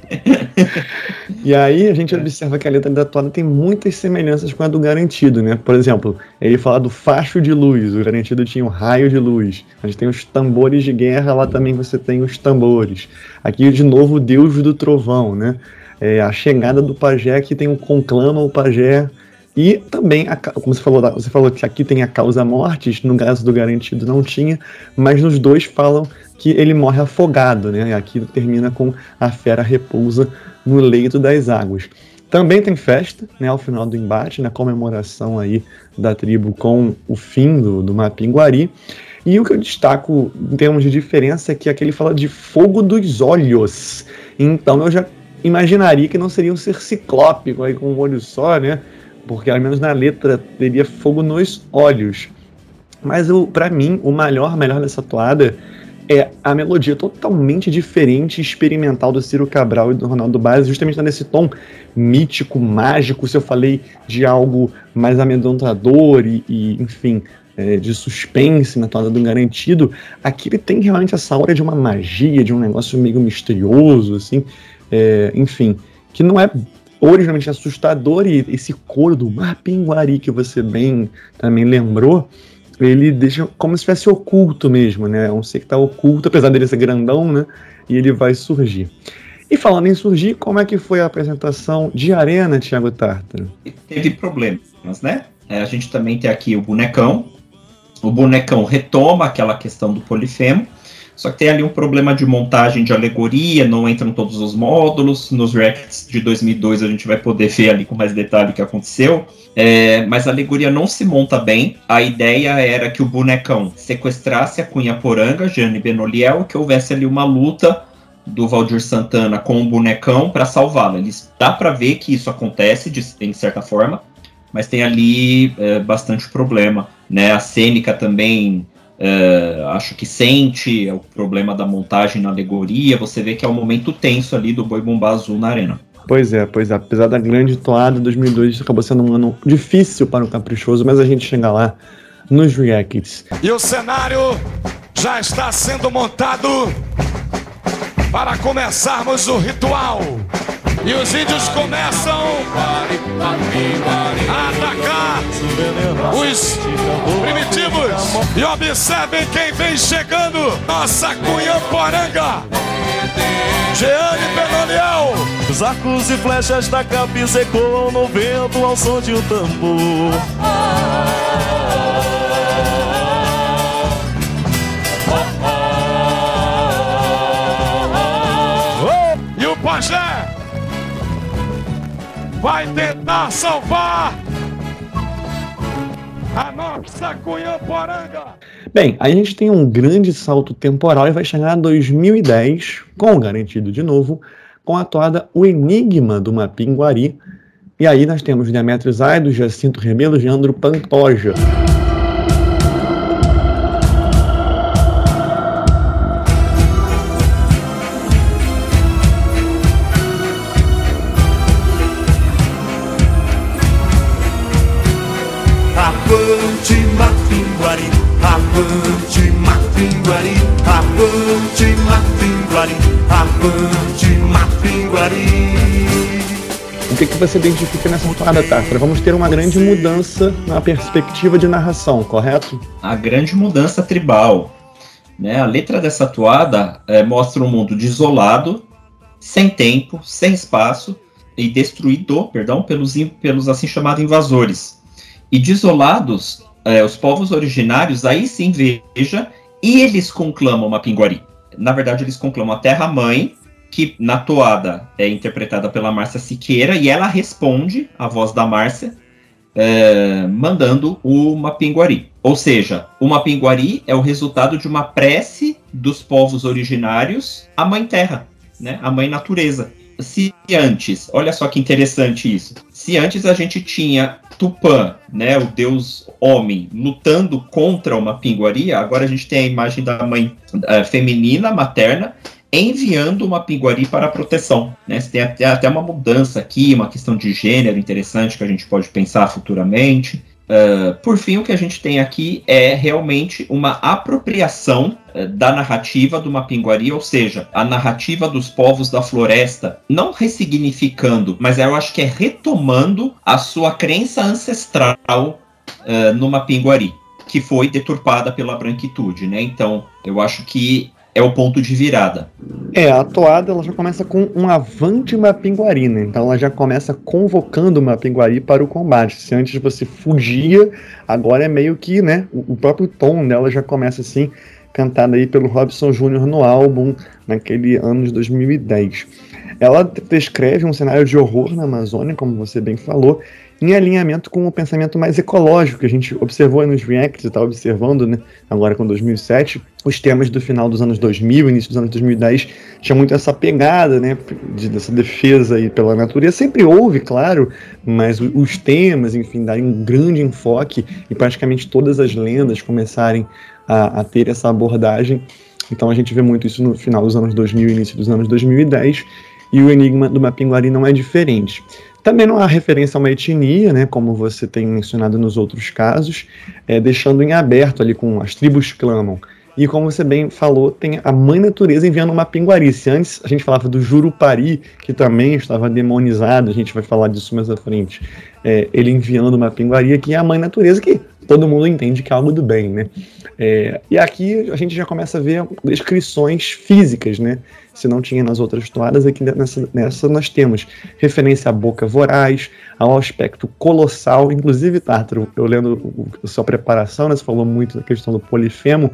Speaker 2: e aí a gente é. observa que a letra da toada tem muitas semelhanças com a do garantido, né? Por exemplo, ele fala do facho de luz, o garantido tinha um raio de luz. A gente tem os tambores de guerra, lá também você tem os tambores. Aqui, de novo, o deus do trovão, né? É, a chegada do pajé que tem o conclama o pajé E também, como você falou, você falou que aqui tem a causa mortes, no caso do garantido não tinha, mas nos dois falam que ele morre afogado, né? Aqui termina com a fera repousa no leito das águas. Também tem festa, né, ao final do embate, na comemoração aí da tribo com o fim do, do Mapinguari. E o que eu destaco em termos de diferença é que aqui ele fala de fogo dos olhos. Então eu já imaginaria que não seria um ser ciclópico aí com um olho só, né? Porque ao menos na letra teria fogo nos olhos. Mas para mim, o melhor, melhor dessa toada é a melodia totalmente diferente e experimental do Ciro Cabral e do Ronaldo Baez, justamente nesse tom mítico, mágico, se eu falei de algo mais amedrontador e, e enfim, é, de suspense na toada do Garantido, aqui ele tem realmente essa aura de uma magia, de um negócio meio misterioso, assim, é, enfim, que não é originalmente assustador e esse coro do Mapinguari que você bem também lembrou, ele deixa como se fosse oculto mesmo, né? É um ser que está oculto, apesar dele ser grandão, né? E ele vai surgir. E falando em surgir, como é que foi a apresentação de Arena, Thiago Tartaro?
Speaker 3: Teve problemas, né? É, a gente também tem aqui o bonecão. O bonecão retoma aquela questão do polifemo, só que tem ali um problema de montagem de alegoria, não entram todos os módulos. Nos Reacts de 2002 a gente vai poder ver ali com mais detalhe o que aconteceu. É, mas a alegoria não se monta bem. A ideia era que o bonecão sequestrasse a Cunha Poranga, Jane Benoliel, que houvesse ali uma luta do Valdir Santana com o bonecão para salvá-la. Dá para ver que isso acontece de, em certa forma, mas tem ali é, bastante problema, né? A cênica também é, acho que sente o problema da montagem na alegoria. Você vê que é um momento tenso ali do Boi Bombá Azul na arena.
Speaker 2: Pois é, pois é. Apesar da grande toada, 2002 acabou sendo um ano difícil para o Caprichoso, mas a gente chega lá nos reacts.
Speaker 5: E o cenário já está sendo montado para começarmos o ritual. E os índios começam a atacar os primitivos. E observem quem vem chegando: nossa Cunha Poranga. Jeane Benoliel.
Speaker 4: Os arcos e flechas da cabeça ecoam no vento ao som de um tambor.
Speaker 5: Vai tentar salvar a nossa Cunhamporanga.
Speaker 2: Bem, a gente tem um grande salto temporal e vai chegar a 2010, com garantido de novo, com a toada O Enigma do Mapinguari. E aí nós temos Demetrios Aido, Jacinto Rebelo, Leandro Pantoja. Você identifica nessa toada, Tafra? Vamos ter uma grande mudança na perspectiva de narração, correto?
Speaker 3: A grande mudança tribal. Né? A letra dessa toada é, mostra um mundo desolado, sem tempo, sem espaço e destruído, perdão, pelos, pelos assim chamados invasores. E desolados é, os povos originários, aí sim veja, e eles conclamam uma pinguari. Na verdade, eles conclamam a terra-mãe, que na toada é interpretada pela Márcia Siqueira, e ela responde, a voz da Márcia, é, mandando o Mapinguari. Ou seja, o Mapinguari é o resultado de uma prece dos povos originários à Mãe Terra, né, à Mãe Natureza. Se antes, olha só que interessante isso, se antes a gente tinha Tupã, né, o deus homem, lutando contra uma pinguaria, agora a gente tem a imagem da mãe uh, feminina, materna, enviando uma pinguari para proteção. Né? Tem até, até uma mudança aqui, uma questão de gênero interessante que a gente pode pensar futuramente. Uh, por fim, o que a gente tem aqui é realmente uma apropriação uh, da narrativa do Mapinguari, ou seja, a narrativa dos povos da floresta, não ressignificando, mas eu acho que é retomando a sua crença ancestral uh, no Mapinguari, que foi deturpada pela branquitude, né? Então, eu acho que é o ponto de virada.
Speaker 2: É, a toada ela já começa com um avante Mapinguari, né? Então ela já começa convocando o Mapinguari para o combate. Se antes você fugia, agora é meio que, né? O, o próprio tom dela já começa assim, cantada aí pelo Robson Jr. no álbum, naquele ano de 2010. Ela descreve um cenário de horror na Amazônia, como você bem falou, em alinhamento com o pensamento mais ecológico que a gente observou nos reacts e está observando, né, agora com 2007, os temas do final dos anos 2000, início dos anos 2010, tinha muito essa pegada, né, de, dessa defesa aí pela natureza. Sempre houve, claro, mas os temas, enfim, darem um grande enfoque e praticamente todas as lendas começarem a, a ter essa abordagem. Então a gente vê muito isso no final dos anos 2000 início dos anos 2010, e o enigma do Mapinguari não é diferente. Também não há referência a uma etnia, né, como você tem mencionado nos outros casos, é, deixando em aberto ali com as tribos clamam. E como você bem falou, tem a mãe natureza enviando uma pinguari. Se antes a gente falava do Jurupari, que também estava demonizado, a gente vai falar disso mais à frente, é, ele enviando uma pinguari aqui, é a mãe natureza que todo mundo entende que é algo do bem, né? É, e aqui a gente já começa a ver descrições físicas, né? Se não tinha nas outras toadas, aqui nessa, nessa nós temos referência à boca voraz, ao aspecto colossal, inclusive, Tártaro, eu lendo a sua preparação, né, você falou muito da questão do polifemo,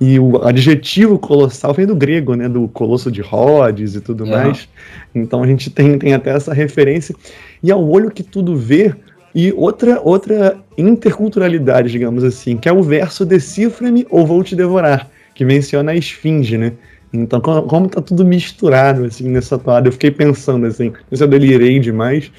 Speaker 2: e o adjetivo colossal vem do grego, né, do colosso de Rhodes e tudo mais. Então a gente tem, tem até essa referência. E ao olho que tudo vê, e outra, outra interculturalidade, digamos assim, que é o verso Decifra-me ou vou te devorar, que menciona a esfinge, né? Então, como tá tudo misturado, assim, nessa toada, eu fiquei pensando, assim, não se eu delirei demais,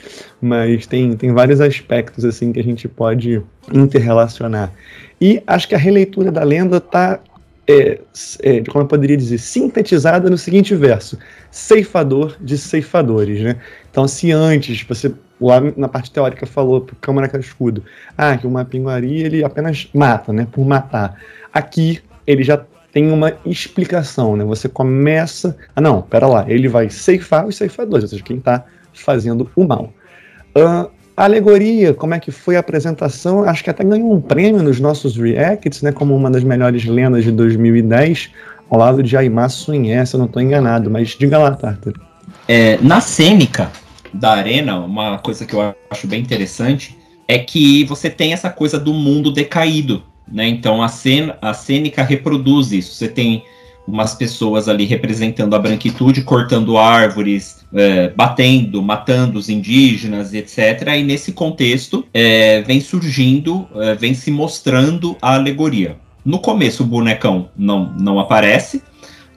Speaker 2: mas tem, tem vários aspectos, assim, que a gente pode interrelacionar. E acho que a releitura da lenda tá, é, é, como eu poderia dizer, sintetizada no seguinte verso, ceifador de ceifadores, né? Então, se antes você lá na parte teórica falou para Câmara Cascudo, ah, que o Mapinguari ele apenas mata, né, por matar. Aqui ele já tem uma explicação, né? Você começa. Ah, não, pera lá, ele vai ceifar os ceifadores, ou seja, quem está fazendo o mal. Uh, a alegoria, como é que foi a apresentação? Acho que até ganhou um prêmio nos nossos reacts, né? Como uma das melhores lendas de 2010, ao lado de Aimar Sunhé, se eu não estou enganado, mas diga lá, Tartar.
Speaker 3: É, na cênica da arena, uma coisa que eu acho bem interessante é que você tem essa coisa do mundo decaído, né? Então a, cena, a cênica reproduz isso. Você tem umas pessoas ali representando a branquitude, cortando árvores, é, batendo, matando os indígenas, etc. E nesse contexto é, vem surgindo, é, vem se mostrando a alegoria. No começo o bonecão não, não aparece,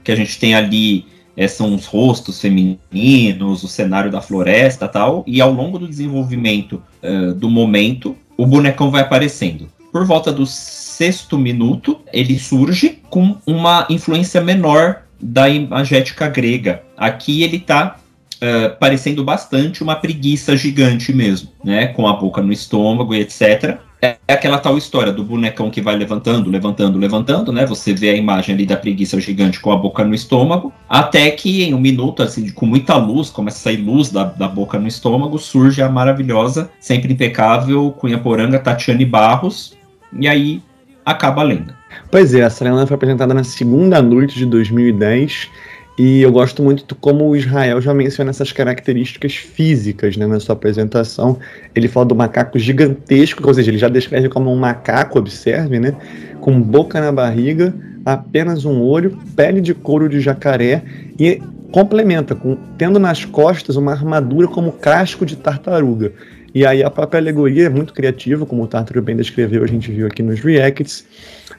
Speaker 3: que a gente tem ali é, são os rostos femininos, o cenário da floresta tal, e ao longo do desenvolvimento é, do momento, o bonecão vai aparecendo. Por volta dos sexto minuto, ele surge com uma influência menor da imagética grega. Aqui ele está uh, parecendo bastante uma preguiça gigante mesmo, né? Com a boca no estômago e etc. É aquela tal história do bonecão que vai levantando, levantando, levantando, né? Você vê a imagem ali da preguiça gigante com a boca no estômago, até que em um minuto, assim, com muita luz, começa a sair luz da, da boca no estômago, surge a maravilhosa, sempre impecável Cunha Poranga Tatiane Barros, e aí acaba a lenda.
Speaker 2: Pois é, essa lenda foi apresentada na segunda noite de 2010 e eu gosto muito como o Israel já menciona essas características físicas né, na sua apresentação. Ele fala do macaco gigantesco, ou seja, ele já descreve como um macaco, observe, né? Com boca na barriga, apenas um olho, pele de couro de jacaré e complementa com tendo nas costas uma armadura como casco de tartaruga. E aí a própria alegoria é muito criativa, como o Tartaro bem descreveu, a gente viu aqui nos reacts.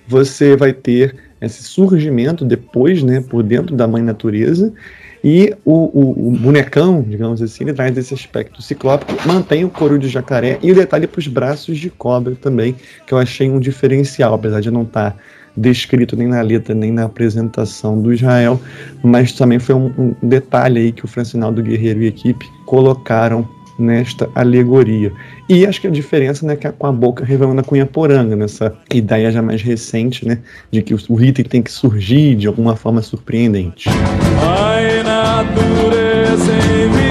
Speaker 2: Você vai ter esse surgimento depois, né, por dentro da mãe natureza, e o, o, o, bonecão, digamos assim, ele traz esse aspecto ciclópico, mantém o couro de jacaré e o detalhe para os braços de cobra também, que eu achei um diferencial, apesar de não estar tá descrito nem na letra nem na apresentação do Israel, mas também foi um, um detalhe aí que o Francinaldo Guerreiro e equipe colocaram nesta alegoria. E acho que a diferença né, que é com a boca revelando a cunha poranga, nessa ideia já mais recente, né, de que o, item tem que surgir de alguma forma surpreendente.
Speaker 4: Natureza envia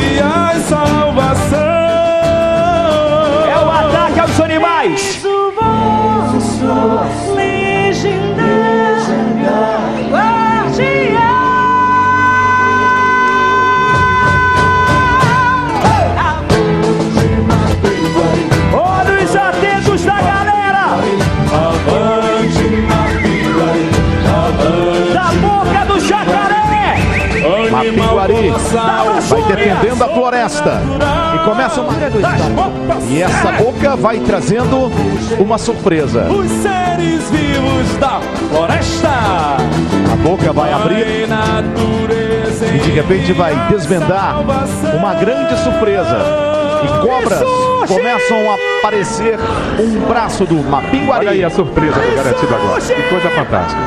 Speaker 6: da floresta. E começa uma. E essa boca vai trazendo uma surpresa.
Speaker 7: Os seres vivos da floresta.
Speaker 6: A boca vai abrir e de repente vai desvendar uma grande surpresa. E cobras começam a aparecer um braço do Mapinguari.
Speaker 8: Olha aí a surpresa do garantido agora. Que coisa fantástica.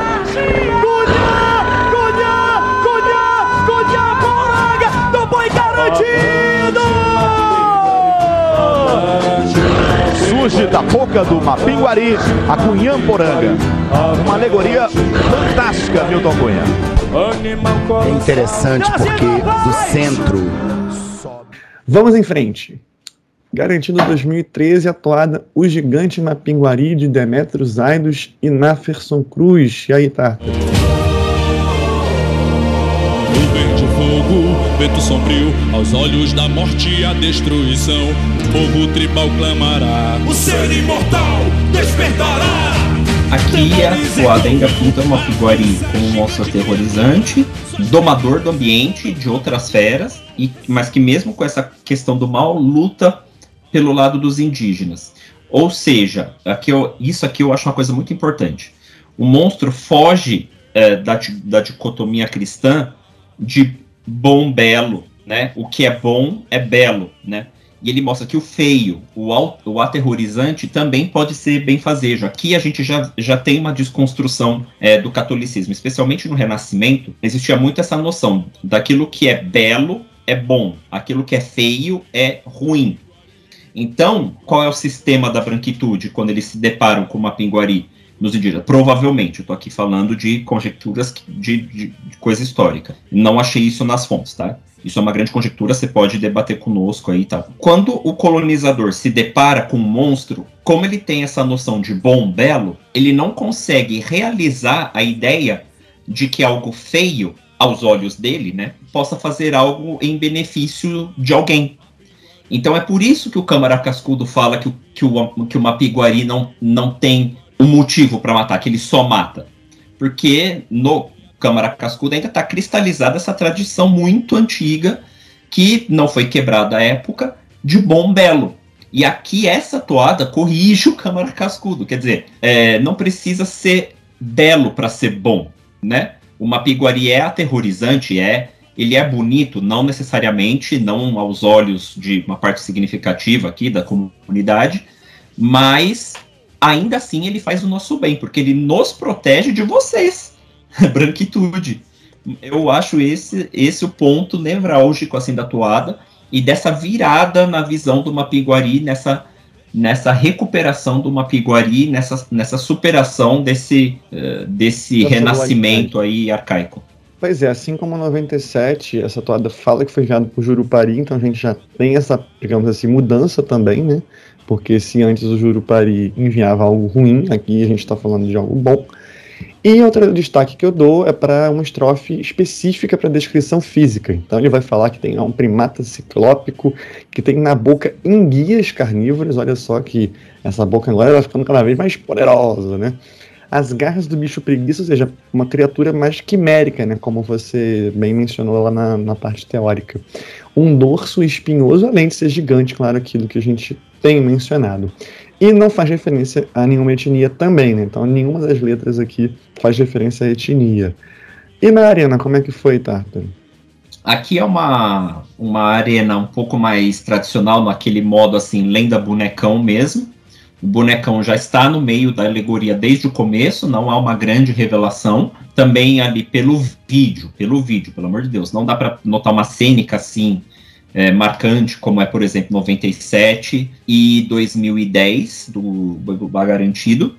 Speaker 7: Boi garantido.
Speaker 6: Surge da boca do Mapinguari a Cunhã Poranga. Uma alegoria fantástica, Milton Cunha.
Speaker 9: É interessante porque do centro
Speaker 2: Vamos em frente. Garantindo 2013, atuada O Gigante Mapinguari de Demetrios Zaidos e Naferson Cruz. E aí, tá?
Speaker 10: Nuvem de fogo, vento sombrio, aos olhos da morte e a destruição. O povo tribal clamará: O ser imortal despertará!
Speaker 3: Aqui é atuada ainda pinta uma Piguari como um monstro aterrorizante, domador do ambiente de outras feras, e, mas que mesmo com essa questão do mal, luta pelo lado dos indígenas. Ou seja, aqui eu, isso aqui eu acho uma coisa muito importante. O monstro foge é, da, da dicotomia cristã de bom belo, né? O que é bom é belo, né? E ele mostra que o feio, o, o aterrorizante também pode ser benfazejo. Aqui a gente já, já tem uma desconstrução é, do catolicismo, especialmente no Renascimento, existia muito essa noção daquilo que é belo é bom, aquilo que é feio é ruim. Então, qual é o sistema da branquitude quando eles se deparam com uma pinguari nos indígenas? Provavelmente, eu estou aqui falando de conjecturas de, de- de coisa histórica. Não achei isso nas fontes, tá? Isso é uma grande conjectura, você pode debater conosco aí e tal. Quando o colonizador se depara com um monstro, como ele tem essa noção de bom, belo, ele não consegue realizar a ideia de que algo feio, aos olhos dele, né, possa fazer algo em benefício de alguém. Então é por isso que o Câmara Cascudo fala que o, que o, que o Mapiguari não, não tem um motivo para matar, que ele só mata. Porque no Câmara Cascudo ainda está cristalizada essa tradição muito antiga, que não foi quebrada à época, de bom belo. E aqui essa toada corrige o Câmara Cascudo. Quer dizer, é, não precisa ser belo para ser bom, né? O Mapiguari é aterrorizante, é. Ele é bonito, não necessariamente, não aos olhos de uma parte significativa aqui da comunidade, mas ainda assim ele faz o nosso bem, porque ele nos protege de vocês. Branquitude. Eu acho esse, esse o ponto nevrálgico assim da toada e dessa virada na visão do Mapiguari, nessa, nessa recuperação do Mapiguari, nessa, nessa superação desse, eh, desse
Speaker 2: Da
Speaker 3: renascimento aí arcaico.
Speaker 2: Pois é, assim como 97, essa toada fala que foi enviado por Jurupari, então a gente já tem essa, digamos assim, mudança também, né? Porque se antes o Jurupari enviava algo ruim, aqui a gente está falando de algo bom. E outro destaque que eu dou é para uma estrofe específica para descrição física. Então ele vai falar que tem um primata ciclópico que tem na boca enguias carnívoras. Olha só que essa boca agora vai ficando cada vez mais poderosa, né? As garras do bicho preguiça, ou seja, uma criatura mais quimérica, né? Como você bem mencionou lá na, na parte teórica. Um dorso espinhoso, além de ser gigante, claro, aquilo que a gente tem mencionado. E não faz referência a nenhuma etnia também, né? Então nenhuma das letras aqui faz referência à etnia. E na arena, como é que foi, Tartaro?
Speaker 3: Aqui é uma, uma arena um pouco mais tradicional, naquele modo assim, lenda bonecão mesmo. O bonecão já está no meio da alegoria desde o começo, não há uma grande revelação. Também ali pelo vídeo, pelo vídeo, pelo amor de Deus, não dá para notar uma cênica assim é, marcante, como é, por exemplo, 97 e 2010 do Bugubá Garantido.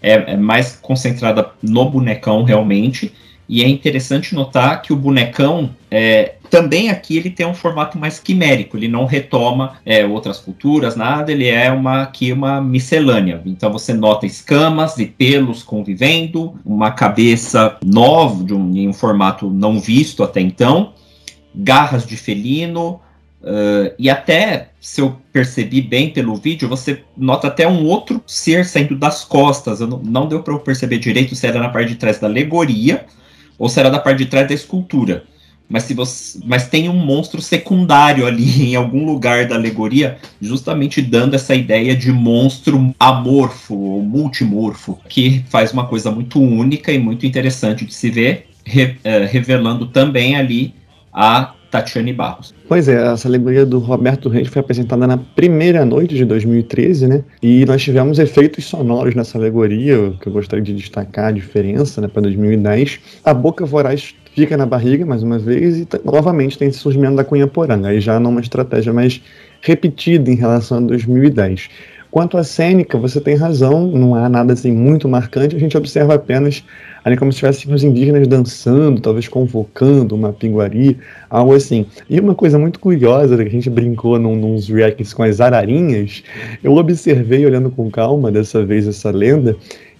Speaker 3: É, é mais concentrada no bonecão realmente. E é interessante notar que o bonecão é, também aqui ele tem um formato mais quimérico, ele não retoma é, outras culturas, nada, ele é uma aqui uma miscelânea. Então você nota escamas e pelos convivendo, uma cabeça nova, de um, em um formato não visto até então, garras de felino, uh, e até, se eu percebi bem pelo vídeo, você nota até um outro ser saindo das costas. Não, não deu para eu perceber direito se era na parte de trás da alegoria ou se era da parte de trás da escultura. mas se você, mas tem um monstro secundário ali em algum lugar da alegoria, justamente dando essa ideia de monstro amorfo ou multimorfo, que faz uma coisa muito única e muito interessante de se ver, re, uh, revelando também ali a Tatiane Barros.
Speaker 2: Pois é, essa alegoria do Roberto Reis foi apresentada na primeira noite de 2013, né? E nós tivemos efeitos sonoros nessa alegoria, que eu gostaria de destacar a diferença né, para 2010. A boca voraz fica na barriga, mais uma vez, e novamente tem esse surgimento da Cunha Poranga, aí já numa estratégia mais repetida em relação a 2010. Quanto à cênica, você tem razão, não há nada assim muito marcante, a gente observa apenas ali como se tivessem os indígenas dançando, talvez convocando uma pinguari, algo assim. E uma coisa muito curiosa, que a gente brincou num, nos reacts com as ararinhas, eu observei, olhando com calma dessa vez essa lenda,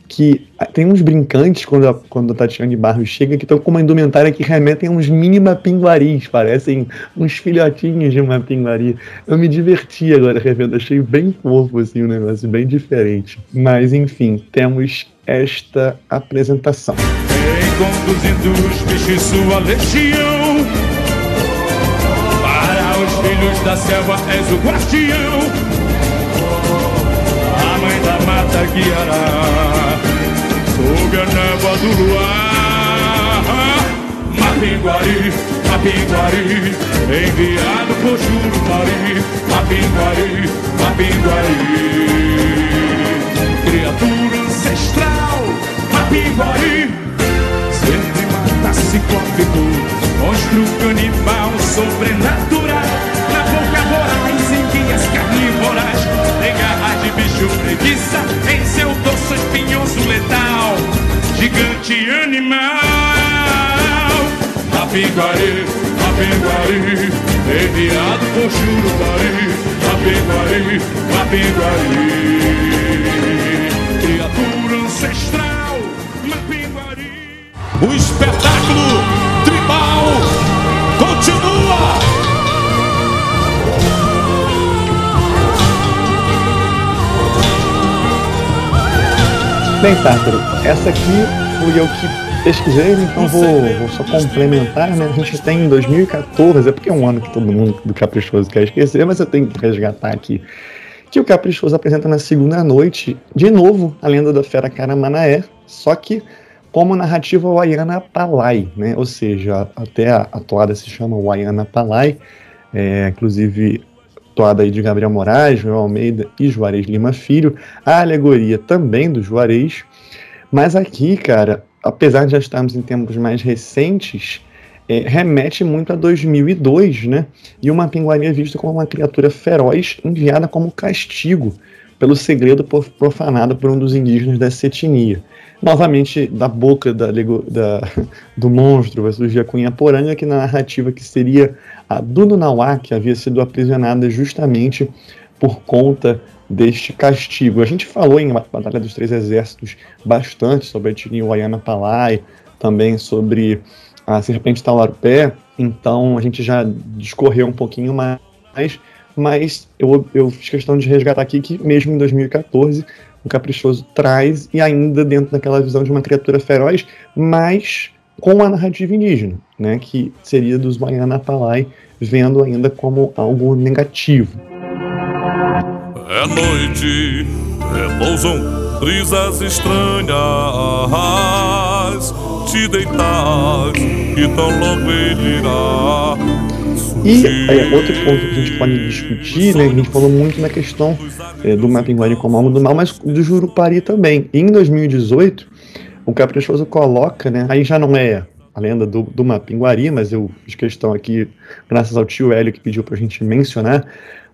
Speaker 2: que tem uns brincantes quando a, quando a Tatiane Barros chega que estão com uma indumentária que remetem a uns mini mapinguaris, parecem uns filhotinhos de mapinguari. Eu me diverti agora revendo, achei bem fofo assim, um negócio bem diferente. Mas enfim, temos esta apresentação.
Speaker 10: Vem conduzindo os peixes sua legião. Para os filhos da selva és o guardião. A mãe da mata guiará. Sob a névoa do luar. Mapinguari, Mapinguari. Enviado por Jurupari Mapinguari, Mapinguari ancestral Mapinguari Sempre mata-se com Monstro canibal sobrenatural. Na boca voraz em guias carnívoras. Em garras de bicho preguiça Em seu doce espinhoso letal. Gigante animal. Mapinguari, Mapinguari Enviado por Jurupari Mapinguari, Mapinguari Ancestral Mapinguari O espetáculo tribal continua.
Speaker 2: Bem, Tártaro, essa aqui fui eu que pesquisei, então vou, vou só complementar, né? A gente tem em 2014, é porque é um ano que todo mundo do Caprichoso quer esquecer, mas eu tenho que resgatar aqui que o Caprichoso apresenta na segunda noite, de novo, a lenda da fera Caramanaé, só que como narrativa Wayana Palai, né? Ou seja, até a, a toada se chama Wayana Palai, é, inclusive toada aí de Gabriel Moraes, João Almeida e Juarez Lima Filho, a alegoria também do Juarez, mas aqui, cara, apesar de já estarmos em tempos mais recentes, é, remete muito a 2002, né? E uma pinguaria vista como uma criatura feroz enviada como castigo pelo segredo profanado por um dos indígenas dessa etnia. Novamente, da boca da, da, do monstro vai surgir a Cunha Poranga, que na narrativa que seria a Dununauá, que havia sido aprisionada justamente por conta deste castigo. A gente falou em Batalha dos Três Exércitos bastante sobre a etnia Wayana Palai, também sobre a serpente talarpé, então a gente já discorreu um pouquinho mais, mas eu, eu fiz questão de resgatar aqui que mesmo em 2014 o Caprichoso traz, e ainda dentro daquela visão de uma criatura feroz, mas com a narrativa indígena, né, que seria dos Baiana Palai, vendo ainda como algo negativo.
Speaker 10: É noite, repousam brisas estranhas te e tão logo ele irá.
Speaker 2: E é, outro ponto que a gente pode discutir, né, a gente falou muito na questão é, do Mapinguari como algo do mal, mas do Jurupari também. E em 2018, o Caprichoso coloca, né, aí já não é a lenda do, do Mapinguari, mas eu fiz questão aqui, graças ao tio Hélio que pediu pra gente mencionar,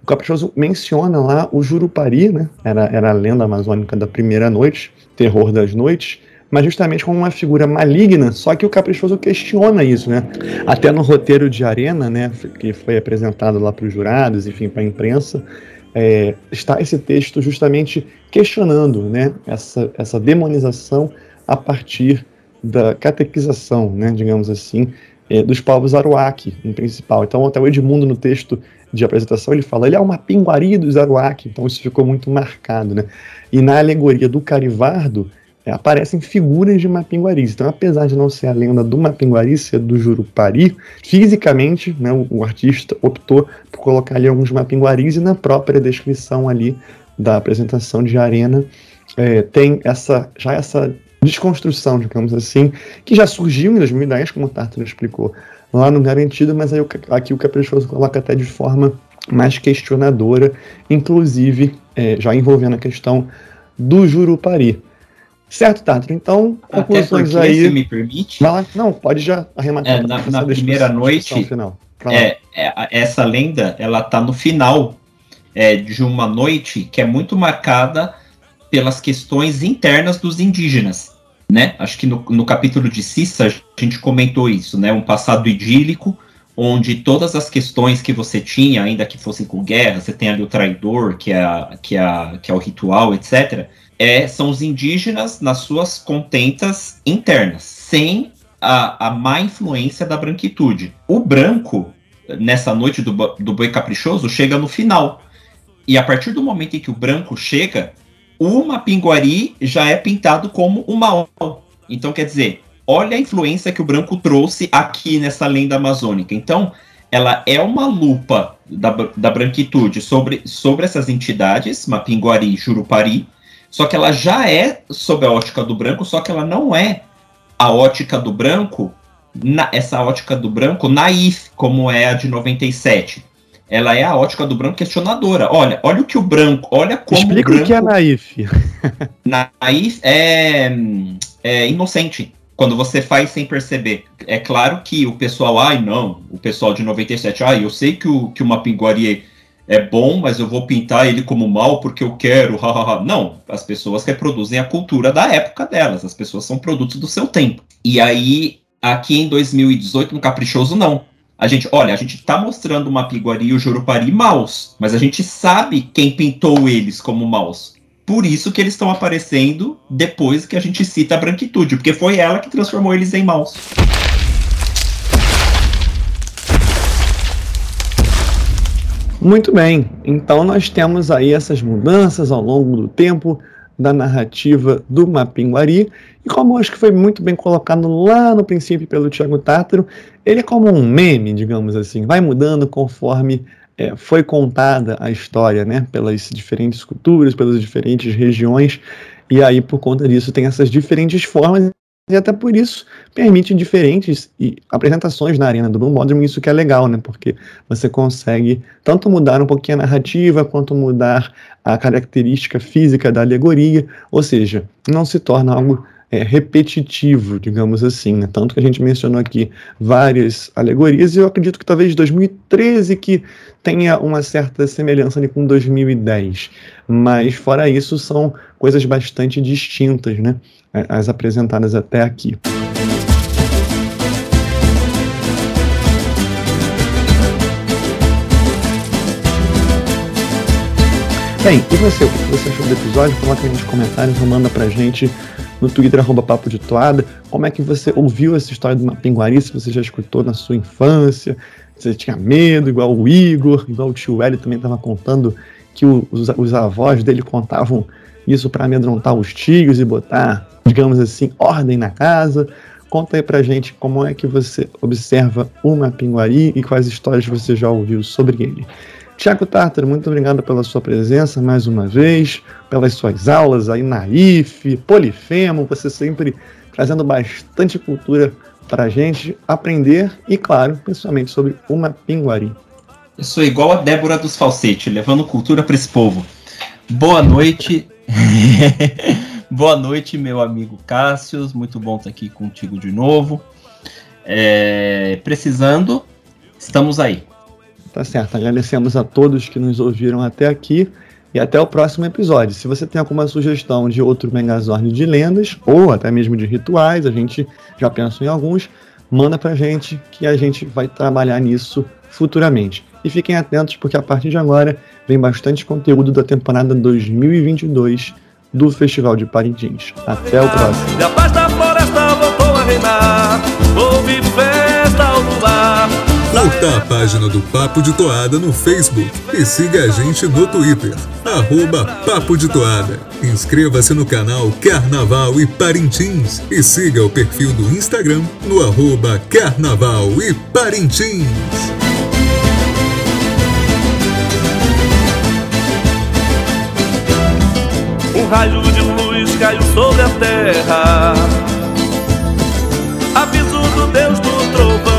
Speaker 2: o Caprichoso menciona lá o Jurupari, né, era, era a lenda amazônica da primeira noite, terror das noites, mas justamente como uma figura maligna, só que o Caprichoso questiona isso, né? Até no roteiro de Arena, né, que foi apresentado lá para os jurados, enfim, para a imprensa, é, está esse texto justamente questionando, né, essa, essa demonização a partir da catequização, né, digamos assim, é, dos povos Aruac, em principal. Então, até o Edmundo, no texto de apresentação, ele fala, ele é uma pinguaria dos Aruac, então isso ficou muito marcado, né? E na alegoria do Carivardo, aparecem figuras de Mapinguaris. Então, apesar de não ser a lenda do Mapinguari, ser do Jurupari, fisicamente, né, o, o, artista optou por colocar ali alguns Mapinguaris e na própria descrição ali da apresentação de Arena é, tem essa já essa desconstrução, digamos assim, que já surgiu em 2010, como o Tartar explicou lá no Garantido, mas aí aqui o Caprichoso coloca até de forma mais questionadora, inclusive é, já envolvendo a questão do Jurupari. Certo, Tartar? Então,
Speaker 3: conclusões porque, aí. Se me permite.
Speaker 2: Lá, não, pode já arrematar.
Speaker 3: É, na, na primeira noite, final. É, é, essa lenda ela está no final é, de uma noite que é muito marcada pelas questões internas dos indígenas. Né? Acho que no, no capítulo de Cissa a gente comentou isso, né? Um passado idílico, onde todas as questões que você tinha, ainda que fossem com guerra, você tem ali o traidor, que é, a, que é, a, que é o ritual, etc., é, são os indígenas nas suas contentas internas, sem a, a má influência da branquitude. O branco, nessa noite do, do boi caprichoso, chega no final. E a partir do momento em que o branco chega, o Mapinguari já é pintado como o mal. Então, quer dizer, olha a influência que o branco trouxe aqui nessa lenda amazônica. Então, ela é uma lupa da, da branquitude sobre, sobre essas entidades, Mapinguari e Jurupari, só que ela já é sob a ótica do branco, só que ela não é a ótica do branco, na, essa ótica do branco naif, como é a de 97. Ela é a ótica do branco questionadora. Olha, olha o que o branco, olha como
Speaker 2: Explica
Speaker 3: o branco...
Speaker 2: o que é naif.
Speaker 3: naif é, é inocente quando você faz sem perceber. É claro que o pessoal, ai não, o pessoal de 97, ai, eu sei que o, que o Mapinguari é bom, mas eu vou pintar ele como mal porque eu quero, hahaha. Não, as pessoas reproduzem a cultura da época delas, as pessoas são produtos do seu tempo. E aí, aqui em 2018, no Caprichoso, não. A gente, olha, a gente tá mostrando o Mapiguari e o Jurupari maus, mas a gente sabe quem pintou eles como maus. Por isso que eles estão aparecendo depois que a gente cita a branquitude, porque foi ela que transformou eles em maus.
Speaker 2: Muito bem, então nós temos aí essas mudanças ao longo do tempo da narrativa do Mapinguari, e como acho que foi muito bem colocado lá no princípio pelo Tiago Tátaro, ele é como um meme, digamos assim, vai mudando conforme é, foi contada a história, né, pelas diferentes culturas, pelas diferentes regiões, e aí por conta disso tem essas diferentes formas e até por isso permite diferentes apresentações na arena do Blue Modern, isso que é legal, né? Porque você consegue tanto mudar um pouquinho a narrativa, quanto mudar a característica física da alegoria, ou seja, não se torna algo é, repetitivo, digamos assim. Né? Tanto que a gente mencionou aqui várias alegorias, e eu acredito que talvez 2013 que tenha uma certa semelhança ali com 2010. Mas fora isso, são coisas bastante distintas, né? As apresentadas até aqui. Bem, e você? O que você achou do episódio? Coloca aí nos comentários ou manda pra gente no Twitter, arroba Papo de Toada. Como é que você ouviu essa história do Mapinguari? Se você já escutou na sua infância, você tinha medo, igual o Igor, igual o tio Hélio também estava contando que os, os avós dele contavam isso para amedrontar os tios e botar, digamos assim, ordem na casa. Conta aí pra gente como é que você observa o Mapinguari e quais histórias você já ouviu sobre ele. Tiago Tartar, muito obrigado pela sua presença mais uma vez, pelas suas aulas aí na IFE, Polifemo, você sempre trazendo bastante cultura para a gente aprender e, claro, principalmente sobre uma pinguari.
Speaker 3: Eu sou igual a Débora dos Falsete, levando cultura para esse povo. Boa noite. Boa noite, meu amigo Cássio. Muito bom estar aqui contigo de novo. É... Precisando, estamos aí.
Speaker 2: Tá certo. Agradecemos a todos que nos ouviram até aqui e até o próximo episódio. Se você tem alguma sugestão de outro Megazord de lendas ou até mesmo de rituais, a gente já pensou em alguns, manda pra gente que a gente vai trabalhar nisso futuramente. E fiquem atentos porque a partir de agora vem bastante conteúdo da temporada 2022 do Festival de Parintins. Até o próximo.
Speaker 11: Curta a página do Papo de Toada no Facebook e siga a gente no Twitter, arroba Papo de Toada. Inscreva-se no canal Carnaval e Parintins e siga o perfil do Instagram no arroba Carnaval e Parintins.
Speaker 4: Um raio de luz caiu sobre a terra, aviso do Deus do trovão